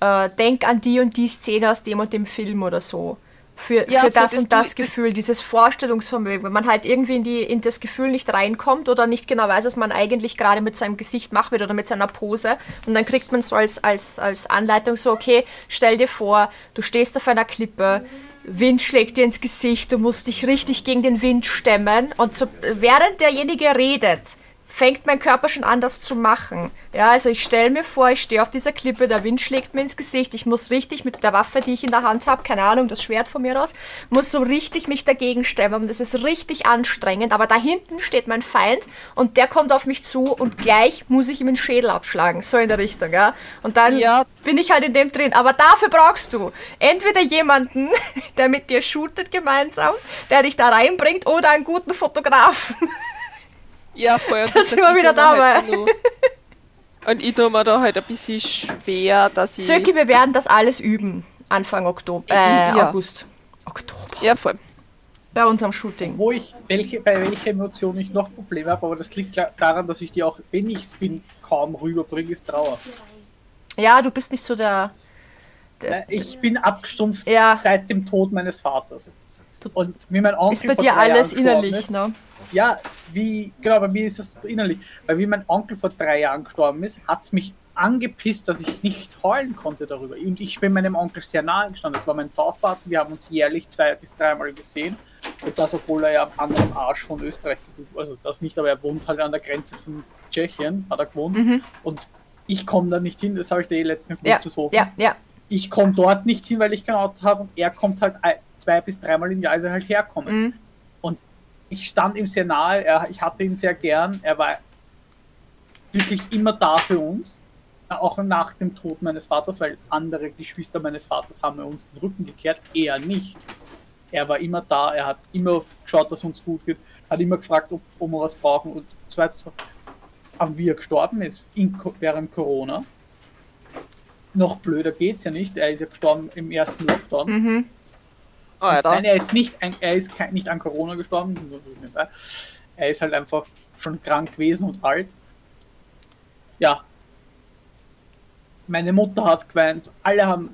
äh, denk an die und die Szene aus dem und dem Film oder so. Für, Ja, für für das das und das du- das- Gefühl, dieses Vorstellungsvermögen, wenn man halt irgendwie in, die, in das Gefühl nicht reinkommt oder nicht genau weiß, was man eigentlich gerade mit seinem Gesicht machen will oder mit seiner Pose. Und dann kriegt man so als, als, als Anleitung so, okay, stell dir vor, du stehst auf einer Klippe, Wind schlägt dir ins Gesicht, du musst dich richtig gegen den Wind stemmen. Und so, während derjenige redet, fängt mein Körper schon an, das zu machen. Ja, also ich stelle mir vor, ich stehe auf dieser Klippe, der Wind schlägt mir ins Gesicht, ich muss richtig mit der Waffe, die ich in der Hand habe, keine Ahnung, das Schwert von mir aus, muss so richtig mich dagegen stemmen. Das ist richtig anstrengend, aber da hinten steht mein Feind und der kommt auf mich zu und gleich muss ich ihm den Schädel abschlagen, so in der Richtung, ja. Und dann Ja. bin ich halt in dem drin. Aber dafür brauchst du entweder jemanden, der mit dir shootet gemeinsam, der dich da reinbringt, oder einen guten Fotografen. Ja, voll. Und das sind wir wieder halt dabei. Und ich tue mir da halt ein bisschen schwer, dass ich. Söki, wir werden das alles üben. Anfang Oktober, äh, Ja. August. Oktober. Ja, voll. Bei unserem Shooting. Wo ich, welche, bei welcher Emotion ich noch Probleme habe, aber das liegt daran, dass ich die auch, wenn ich es bin, kaum rüberbringe, ist Trauer. Ja, du bist nicht so der. Äh, Ich bin abgestumpft Ja. seit dem Tod meines Vaters. Und wie mein Onkel Ist bei dir alles Jahren innerlich, ist, ne? Ja, wie, genau, bei mir ist das innerlich. Weil wie mein Onkel vor drei Jahren gestorben ist, hat es mich angepisst, dass ich nicht heulen konnte darüber. Und ich bin meinem Onkel sehr nahe gestanden. Das war mein Taufvater. Wir haben uns jährlich zwei bis dreimal gesehen. Und das, obwohl er ja am anderen Arsch von Österreich gefühlt Also das nicht, aber er wohnt halt an der Grenze von Tschechien, hat er gewohnt. Und ich komme da nicht hin, das habe ich dir eh letztens Mhm. Ja, gesagt. ja, ja. Ich komme dort nicht hin, weil ich kein Auto habe. Und er kommt halt zwei bis dreimal im Jahr, als er halt herkommt. Mhm. Und ich stand ihm sehr nahe, er, ich hatte ihn sehr gern, er war wirklich immer da für uns, auch nach dem Tod meines Vaters, weil andere Geschwister meines Vaters haben uns den Rücken gekehrt, er nicht. Er war immer da, er hat immer geschaut, dass uns gut geht, hat immer gefragt, ob, ob wir was brauchen und so weiter. Aber wie er gestorben ist, in, während Corona, noch blöder geht's ja nicht, er ist ja gestorben im ersten Lockdown. Mhm. Alter. Nein, er ist nicht, er ist nicht an Corona gestorben. Er ist halt einfach schon krank gewesen und alt. Ja. Meine Mutter hat geweint. Alle haben,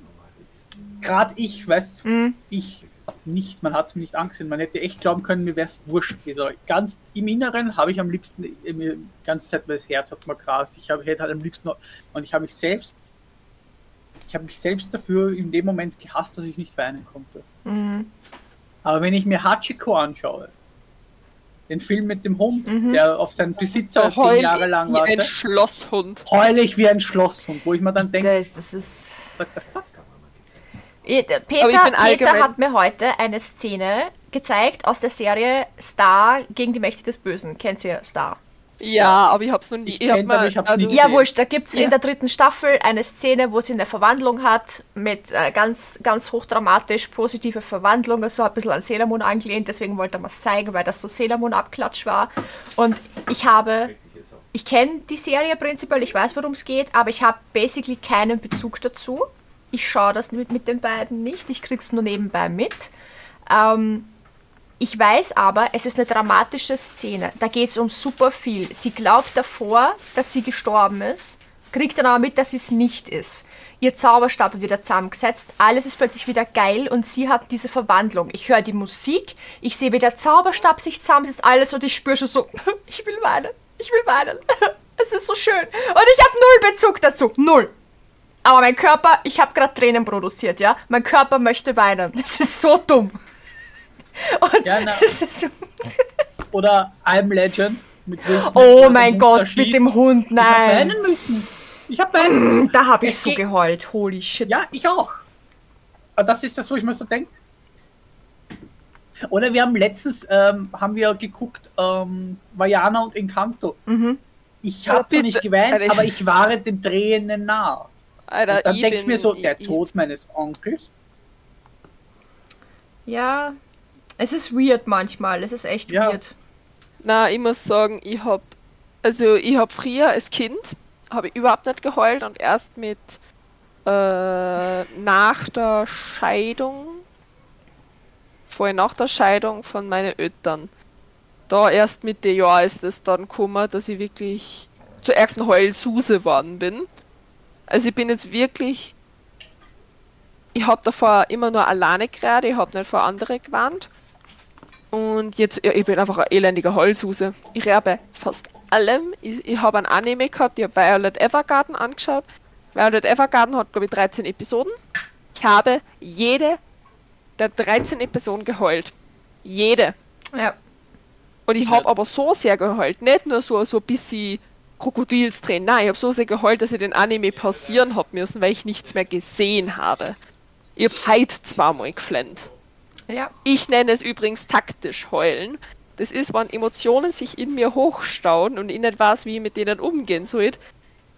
gerade ich, weißt Mhm. ich nicht, man hat es mir nicht angesehen. Man hätte echt glauben können, mir wäre es wurscht. Also ganz im Inneren habe ich am liebsten, äh, mir die ganze Zeit, weil das Herz hat mir gras. Ich hab, hätte halt am liebsten, noch- und ich habe mich selbst, ich habe mich selbst dafür in dem Moment gehasst, dass ich nicht weinen konnte. Mhm. Aber wenn ich mir Hachiko anschaue, Den Film mit dem Hund, der auf seinen Besitzer Da zehn heul Jahre lang ich wie ein. Schlosshund. Heule ich wie ein Schlosshund, wo ich mir dann denke, Das ist. Peter, Peter hat mir heute eine Szene gezeigt aus der Serie Star gegen die Mächte des Bösen. Kennt ihr Star? Ja, aber ich hab's noch nie. Ich Ich hab mal, aber ich hab's also, nie Ja, wurscht, da gibt es Ja. in der dritten Staffel eine Szene, wo sie eine Verwandlung hat, mit äh, ganz, ganz hochdramatisch positive Verwandlung, also ein bisschen an Sailor Moon angelehnt, deswegen wollte er was zeigen, weil das so Sailor Moon Abklatsch war. Und ich habe, ich kenne die Serie prinzipiell, ich weiß, worum es geht, aber ich habe basically keinen Bezug dazu. Ich schaue das mit, mit den beiden nicht, ich krieg's nur nebenbei mit. Ähm, ich weiß aber, es ist eine dramatische Szene. Da geht es um super viel. Sie glaubt davor, dass sie gestorben ist, kriegt dann aber mit, dass sie es nicht ist. Ihr Zauberstab wird wieder zusammengesetzt, alles ist plötzlich wieder geil und sie hat diese Verwandlung. Ich höre die Musik, ich sehe, wie der Zauberstab sich zusammensetzt, alles und ich spüre schon so, ich will weinen, ich will weinen. Es ist so schön. Und ich habe null Bezug dazu. Null. Aber mein Körper, ich habe gerade Tränen produziert, ja? Mein Körper möchte weinen. Das ist so dumm. Und Ja, na. oder I'm Legend. Oh mein Gott, mit dem Hund, Ich hab nein. müssen. Ich hab weinen müssen. Da habe ich Es so geheult. Holy shit. Ja, ich auch. Aber das ist das, wo ich mir so denke. Oder wir haben letztens ähm, haben wir geguckt, ähm, Vajana und Encanto. Mhm. Ich habe zwar nicht geweint, Alter, aber ich war den Tränen nah. Alter, Und dann denke ich mir so, der ich- Tod meines Onkels. Ja, es ist weird manchmal. Es ist echt Ja. weird. Na, ich muss sagen, ich hab, also ich hab früher als Kind, habe ich überhaupt nicht geheult und erst mit äh, nach der Scheidung, vorher nach der Scheidung von meinen Eltern, da erst Mitte Jahr ist es dann gekommen, dass ich wirklich zur ärgsten Heulsuse geworden bin. Also ich bin jetzt wirklich, ich habe davor immer nur alleine gerade, ich habe nicht vor andere gewarnt. Und jetzt, ja, ich bin einfach ein elendiger Heulsuse. Ich bei fast allem. Ich, ich habe ein Anime gehabt, ich habe Violet Evergarden angeschaut. Violet Evergarden hat, glaube ich, 13 Episoden. Ich habe jede der 13 Episoden geheult. Jede. Ja. Und ich habe aber so sehr geheult. Nicht nur so, so ein bisschen Krokodilstränen. Nein, ich habe so sehr geheult, dass ich den Anime pausieren habe müssen, weil ich nichts mehr gesehen habe. Ich habe heute zweimal geflennt. Ja. Ich nenne es übrigens taktisch heulen. Das ist, wenn Emotionen sich in mir hochstauen und ich nicht weiß, wie ich mit denen umgehen soll.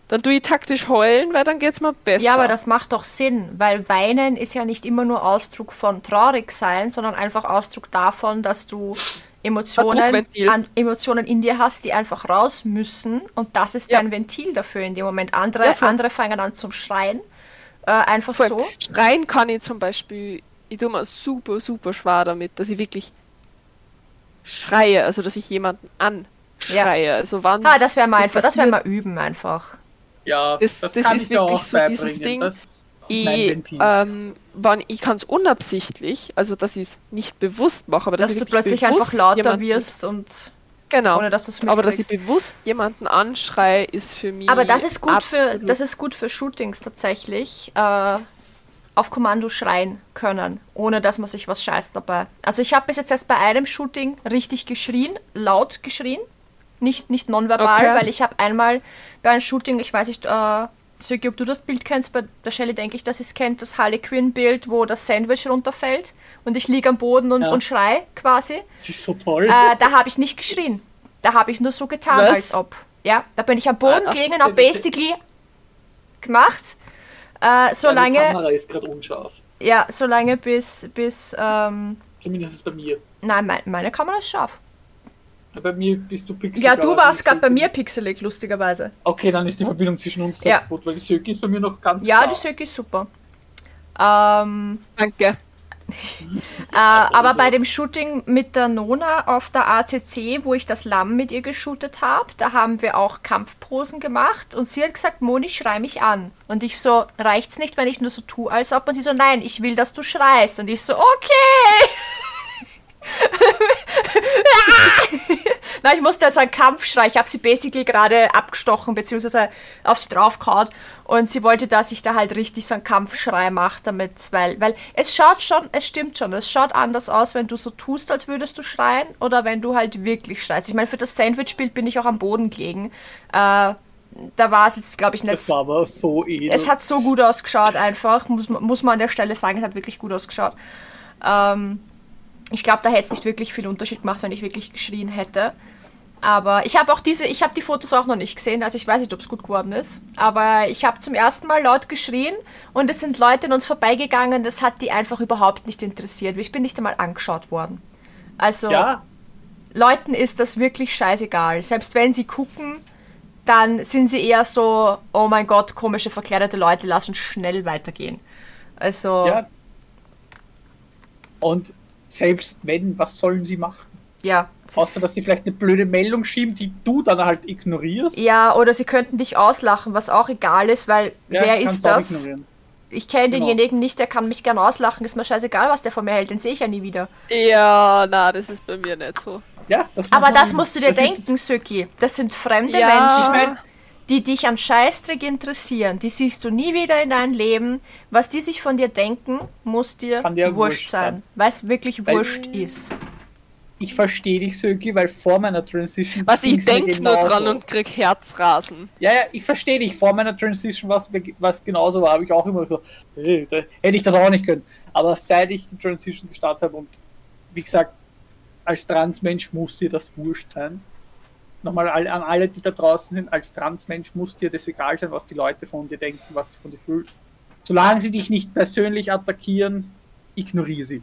Dann tue ich taktisch heulen, weil dann geht's mir besser. Ja, aber das macht doch Sinn, weil Weinen ist ja nicht immer nur Ausdruck von traurig sein, sondern einfach Ausdruck davon, dass du Emotionen, an, Emotionen in dir hast, die einfach raus müssen und das ist Ja. dein Ventil dafür in dem Moment. Andere, Ja, andere fangen an zum Schreien. Äh, einfach Voll. so. Schreien kann ich zum Beispiel, ich tue mir super, super schwer damit, dass ich wirklich schreie, also dass ich jemanden anschreie. Also wann Ah, das werden wir Das einfach, das werden wir passiert- üben einfach. Ja, Das- das, das kann ist wirklich auch so dieses. Ding, Das ist mein ich, ähm, wann, ich kann es unabsichtlich, also dass ich es nicht bewusst mache, aber Dass dass, du plötzlich einfach lauter wirst und Genau. ohne dass du es aber dass ich bewusst jemanden anschreie, ist für mich. Aber das ist gut für das ist gut für Shootings tatsächlich. Äh, auf Kommando schreien können, ohne dass man sich was scheißt dabei. Also ich habe bis jetzt erst bei einem Shooting richtig geschrien, laut geschrien, nicht, nicht nonverbal, Okay. weil ich habe einmal bei einem Shooting, ich weiß nicht, äh, Söki, ob du das Bild kennst, bei der Shelley denke ich, dass sie es kennt, das Harley Quinn Bild, wo das Sandwich runterfällt und ich liege am Boden und, Ja. und schrei quasi. Das ist so toll. Äh, da habe ich nicht geschrien. Da habe ich nur so getan, Was? als ob. Ja, da bin ich am Boden Ah, gelegen und habe basically gemacht. Äh, solange, Kamera ist gerade unscharf. ja, solange bis, bis, ähm, Zumindest bei mir. nein, mein, meine Kamera ist scharf. Bei mir bist du pixelig. Ja, du warst nicht gerade bei so mir pixelig, lustigerweise. Okay, dann ist die Verbindung zwischen uns Ja. sehr gut, weil die Söki ist bei mir noch ganz Ja, klar. die Söki ist super. Ähm, Danke. Äh, aber bei dem Shooting mit der Nona auf der ACC, wo ich das Lamm mit ihr geshootet habe, da haben wir auch Kampfposen gemacht und sie hat gesagt, Moni, schrei mich an. Und ich so, reicht's nicht, wenn ich nur so tue, als ob? Und sie so, nein, ich will, dass du schreist. Und ich so, okay. Nein, ich musste also einen Kampfschrei. Ich habe sie basically gerade abgestochen, beziehungsweise auf sie draufgehauen. Und sie wollte, dass ich da halt richtig so einen Kampfschrei mache, damit, weil, weil es schaut schon, es stimmt schon, es schaut anders aus, wenn du so tust, als würdest du schreien, oder wenn du halt wirklich schreist. Ich meine, für das Sandwich-Bild bin ich auch am Boden gelegen. Äh, da war es jetzt, glaube ich, nicht Das war aber so edel. es hat so gut ausgeschaut einfach, muss, man- muss man an der Stelle sagen, es hat wirklich gut ausgeschaut. Ähm, ich glaube, da hätte es nicht wirklich viel Unterschied gemacht, wenn ich wirklich geschrien hätte. Aber ich habe auch diese, ich habe die Fotos auch noch nicht gesehen, also ich weiß nicht, ob es gut geworden ist. Aber ich habe zum ersten Mal laut geschrien und es sind Leute an uns vorbeigegangen, das hat die einfach überhaupt nicht interessiert. Ich bin nicht einmal angeschaut worden. Also ja, Leuten ist das wirklich scheißegal. Selbst wenn sie gucken, dann sind sie eher so, oh mein Gott, komische verkleidete Leute, lass uns schnell weitergehen. Also, ja, ja. Und selbst wenn, was sollen sie machen? ja. Außer, dass sie vielleicht eine blöde Meldung schieben, die du dann halt ignorierst. oder sie könnten dich auslachen, was auch egal ist, weil Ja, wer ist das? Ich kenne Genau. denjenigen nicht, der kann mich gern auslachen, ist mir scheißegal, was der von mir hält, den sehe ich ja nie wieder. Ja, na, das ist bei mir nicht so. Ja, das Aber das musst du dir Das denken, Söki. Das sind fremde Ja. Menschen, die dich an Scheißdreck interessieren. Die siehst du nie wieder in deinem Leben. Was die sich von dir denken, muss dir, Kann dir wurscht wurscht sein. sein. Weil es wirklich Weil- wurscht ist. Ich verstehe dich, Söki, weil vor meiner Transition. Was, ich ging's mir denk nur dran und krieg Herzrasen. Ja, ja, ich verstehe dich. Vor meiner Transition, was, was genauso war, habe ich auch immer so, hey, da hätte ich das auch nicht können. Aber seit ich die Transition gestartet habe und wie gesagt, als Transmensch muss dir das wurscht sein. Nochmal an alle, die da draußen sind, als Transmensch muss dir das egal sein, was die Leute von dir denken, was sie von dir fühlen. Solange sie dich nicht persönlich attackieren, ignoriere sie.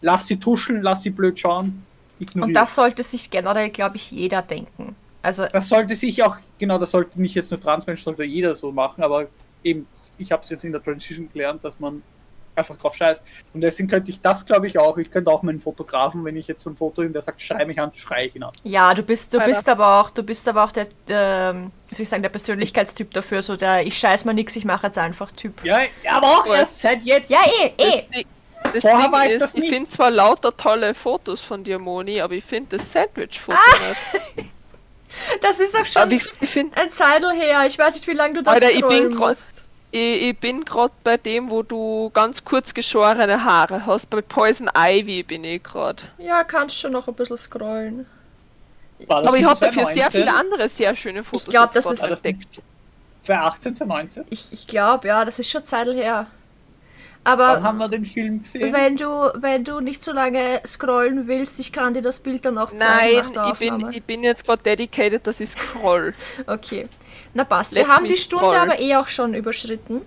Lass sie tuscheln, lass sie blöd schauen, ignoriere Und das sollte sich generell, glaube ich, jeder denken. Also, das sollte sich auch, genau, das sollte nicht jetzt nur Transmensch, sollte jeder so machen, aber eben, ich habe es jetzt in der Transition gelernt, dass man einfach drauf scheißt. Und deswegen könnte ich das, glaube ich, auch. Ich könnte auch meinen Fotografen, wenn ich jetzt so ein Foto in der sagt, schrei mich an, schrei ich ihn an. ja, du bist, du Alter. bist aber auch, du bist aber auch der, ähm, wie soll ich sagen, der Persönlichkeitstyp dafür, so der ich scheiß mal nix, ich mache jetzt einfach Typ. Ja, aber auch erst seit jetzt. Ja, eh, eh. Das, Ding- das Vorher war ich Ding das ist, ich finde zwar lauter tolle Fotos von dir, Moni, aber ich finde das Sandwich-Foto Ah! nicht. Das ist auch schon ich finde, ein Zeitl her. Ich weiß nicht, wie lange du das Alter, ich bin musst. Ich, ich bin gerade bei dem, wo du ganz kurz geschorene Haare hast. Bei Poison Ivy bin ich gerade. Ja, kannst schon noch ein bisschen scrollen. Aber ich habe dafür sehr 2019? viele andere sehr schöne Fotos glaub, jetzt das ist- entdeckt. 2018, 2019? Ich, ich glaube, ja, das ist schon Zeitl her. Wann Aber haben wir den Film gesehen? wenn du, wenn du nicht so lange scrollen willst, ich kann dir das Bild dann auch zeigen Nein, nach der ich bin, ich bin jetzt gerade dedicated, dass ich scroll. Okay. Na passt. Let Wir haben die Stunde scroll. aber eh auch schon überschritten.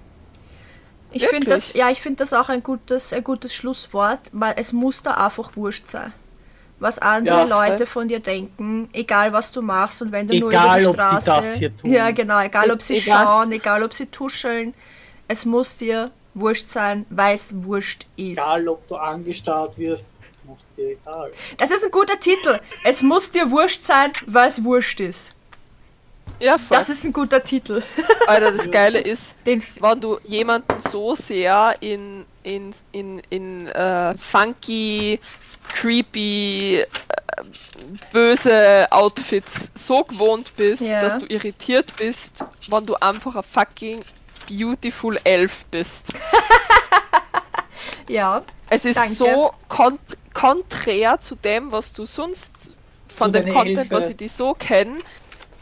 Ich finde das, ja, ich finde das auch ein gutes, ein gutes Schlusswort, weil es muss da einfach wurscht sein. Was andere Ja. Leute von dir denken, egal was du machst und wenn du nur Egal, über ob die die Straße. das hier tun. Ja, genau, egal ob sie weiß. schauen, egal ob sie tuscheln, es muss dir wurscht sein, weil es wurscht ist. Egal, ob du angestarrt wirst, muss dir egal. Das ist ein guter Titel. Es muss dir wurscht sein, weil es wurscht ist. Ja, voll. Das ist ein guter Titel. Alter, das Geile ist, Den wenn du jemanden so sehr in, in, in, in äh, funky, creepy, äh, böse Outfits so gewohnt bist, Ja. dass du irritiert bist, wenn du einfach ein fucking beautiful Elf bist. ja. Es ist Danke. so kont konträr zu dem, was du sonst von Zu dem Content, Elfe. was ich die so kenne,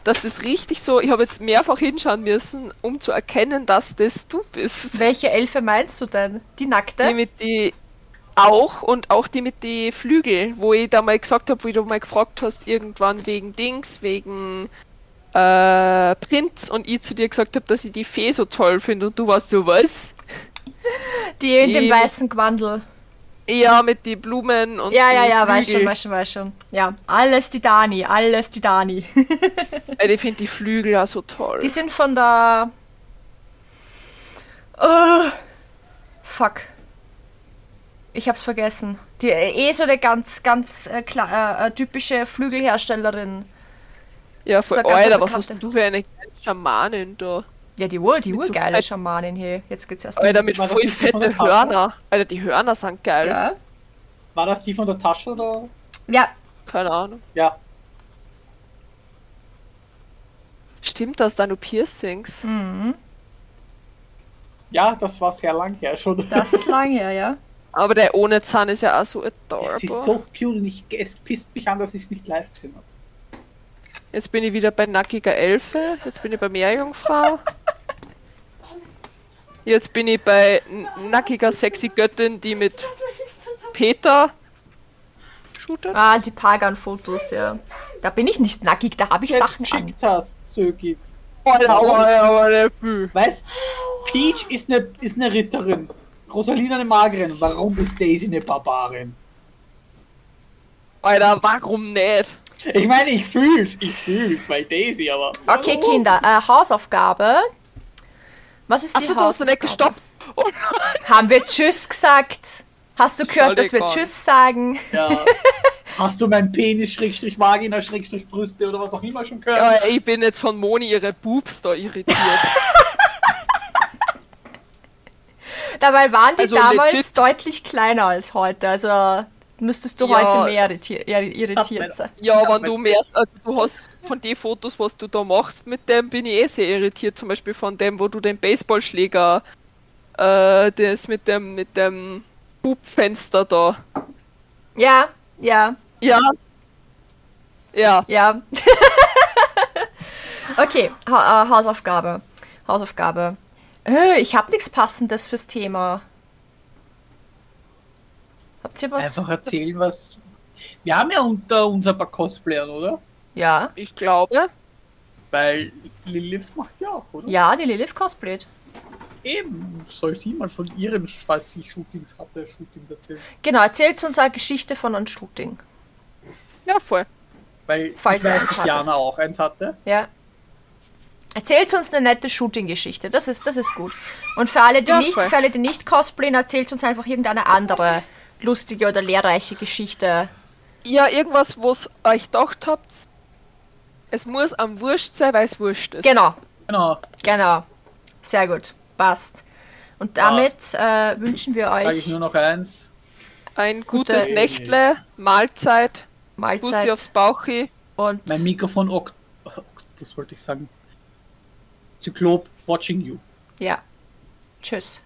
dass das richtig so, ich habe jetzt mehrfach hinschauen müssen, um zu erkennen, dass das du bist. Welche Elfe meinst du denn? Die nackte? Die mit die auch und auch die mit die Flügel, wo ich da mal gesagt habe, wie du mal gefragt hast, irgendwann wegen Dings, wegen äh, Prinz und ich zu dir gesagt habe, dass ich die Fee so toll finde und du warst so, was? Die in dem die- weißen Gewandel. Ja, mit die Blumen und Ja, ja, ja, weiß schon, weiß schon, weiß schon. Ja, alles die Dani, alles die Dani. Ey, Ich finde die Flügel ja so toll. Die sind von der. Oh, fuck. Ich hab's vergessen. Die eh so eine ganz, ganz äh, klar, äh, äh, typische Flügelherstellerin. Ja, voll. So Alter, was hast du für eine Schamanin da? Ja, die Uhr, die Uhr so geil. Schamanin hier. Jetzt geht's erst. Alter, mit voll fette Hörner. Alter, die Hörner sind geil. Ja. War das die von der Tasche oder? Ja. Keine Ahnung. Ja. Stimmt das, da nur Piercings? Mhm. Ja, das war sehr lang her schon. Das ist lang her, ja. Aber der ohne Zahn ist ja auch so adorable. Es ist so cute und ich, es pisst mich an, dass ich es nicht live gesehen habe. Jetzt bin ich wieder bei nackiger Elfe, jetzt bin ich bei Meerjungfrau. Jetzt bin ich bei nackiger sexy Göttin, die mit Peter shootet. Ah, die Pagan-Fotos, ja. Da bin ich nicht nackig, da habe ich Jetzt Sachen an. geschickt hast, Zögi. Weißt, Peach ist eine, ist eine Ritterin. Rosalina eine Magerin. Warum ist Daisy eine Barbarin? Alter, warum nicht? Ich meine, ich fühl's, ich fühl's, weil Daisy, aber. Okay, Kinder, äh, Hausaufgabe. Was ist die Achso, du hast du Hausaufgabe? nicht gestoppt. Oh Haben wir Tschüss gesagt? Hast du gehört, dass wir. Tschüss sagen? Ja. Hast du mein Penis, Schrägstrich Vagina, Schrägstrich Brüste oder was auch immer schon gehört? Ja, ich bin jetzt von Moni ihre Boobs da irritiert. Dabei waren die Also damals legit. deutlich kleiner als heute. Also müsstest du Ja. heute mehr irriti ir irritiert sein. Ja, Ja, wenn du mehr, also du hast von den Fotos, was du da machst, mit dem bin ich eh sehr irritiert. Zum Beispiel von dem, wo du den Baseballschläger, äh, das mit dem, mit dem Bubfenster da. Ja, ja, Ja. Ja. ja. okay, ha äh, Hausaufgabe. Hausaufgabe. Äh, ich habe nichts Passendes fürs Thema. Habt ihr was? Einfach erzählen, was. Wir haben ja unter uns ein paar Cosplayern, oder? Ja. Ich glaube. Weil Lilith macht ja auch, oder? Ja, die Lilith cosplayt. Eben. Soll sie mal von ihren, falls sie Shootings hatte, Shootings erzählen. Genau, erzählt uns eine Geschichte von einem Shooting. Ja, voll. Weil Falls ich weiß, Jana auch eins hatte. Ja. Erzählt uns eine nette Shooting-Geschichte. Das ist, das ist gut. Und für alle, die Ja, nicht, voll. für alle, die nicht cosplayen, erzählt uns einfach irgendeine andere lustige oder lehrreiche Geschichte. Ja, irgendwas, was euch gedacht habt, es muss am Wurscht sein, weil es wurscht ist. Genau, Genau. genau. Sehr gut. Passt. Und damit äh, wünschen wir Sage ich euch nur noch eins. Ein gutes Gute- Nächtle, Mahlzeit, Bussi Mahlzeit aufs Bauchi. und Mein Mikrofon Okt Oktopus wollte ich sagen. Zyklop watching you. ja. Tschüss.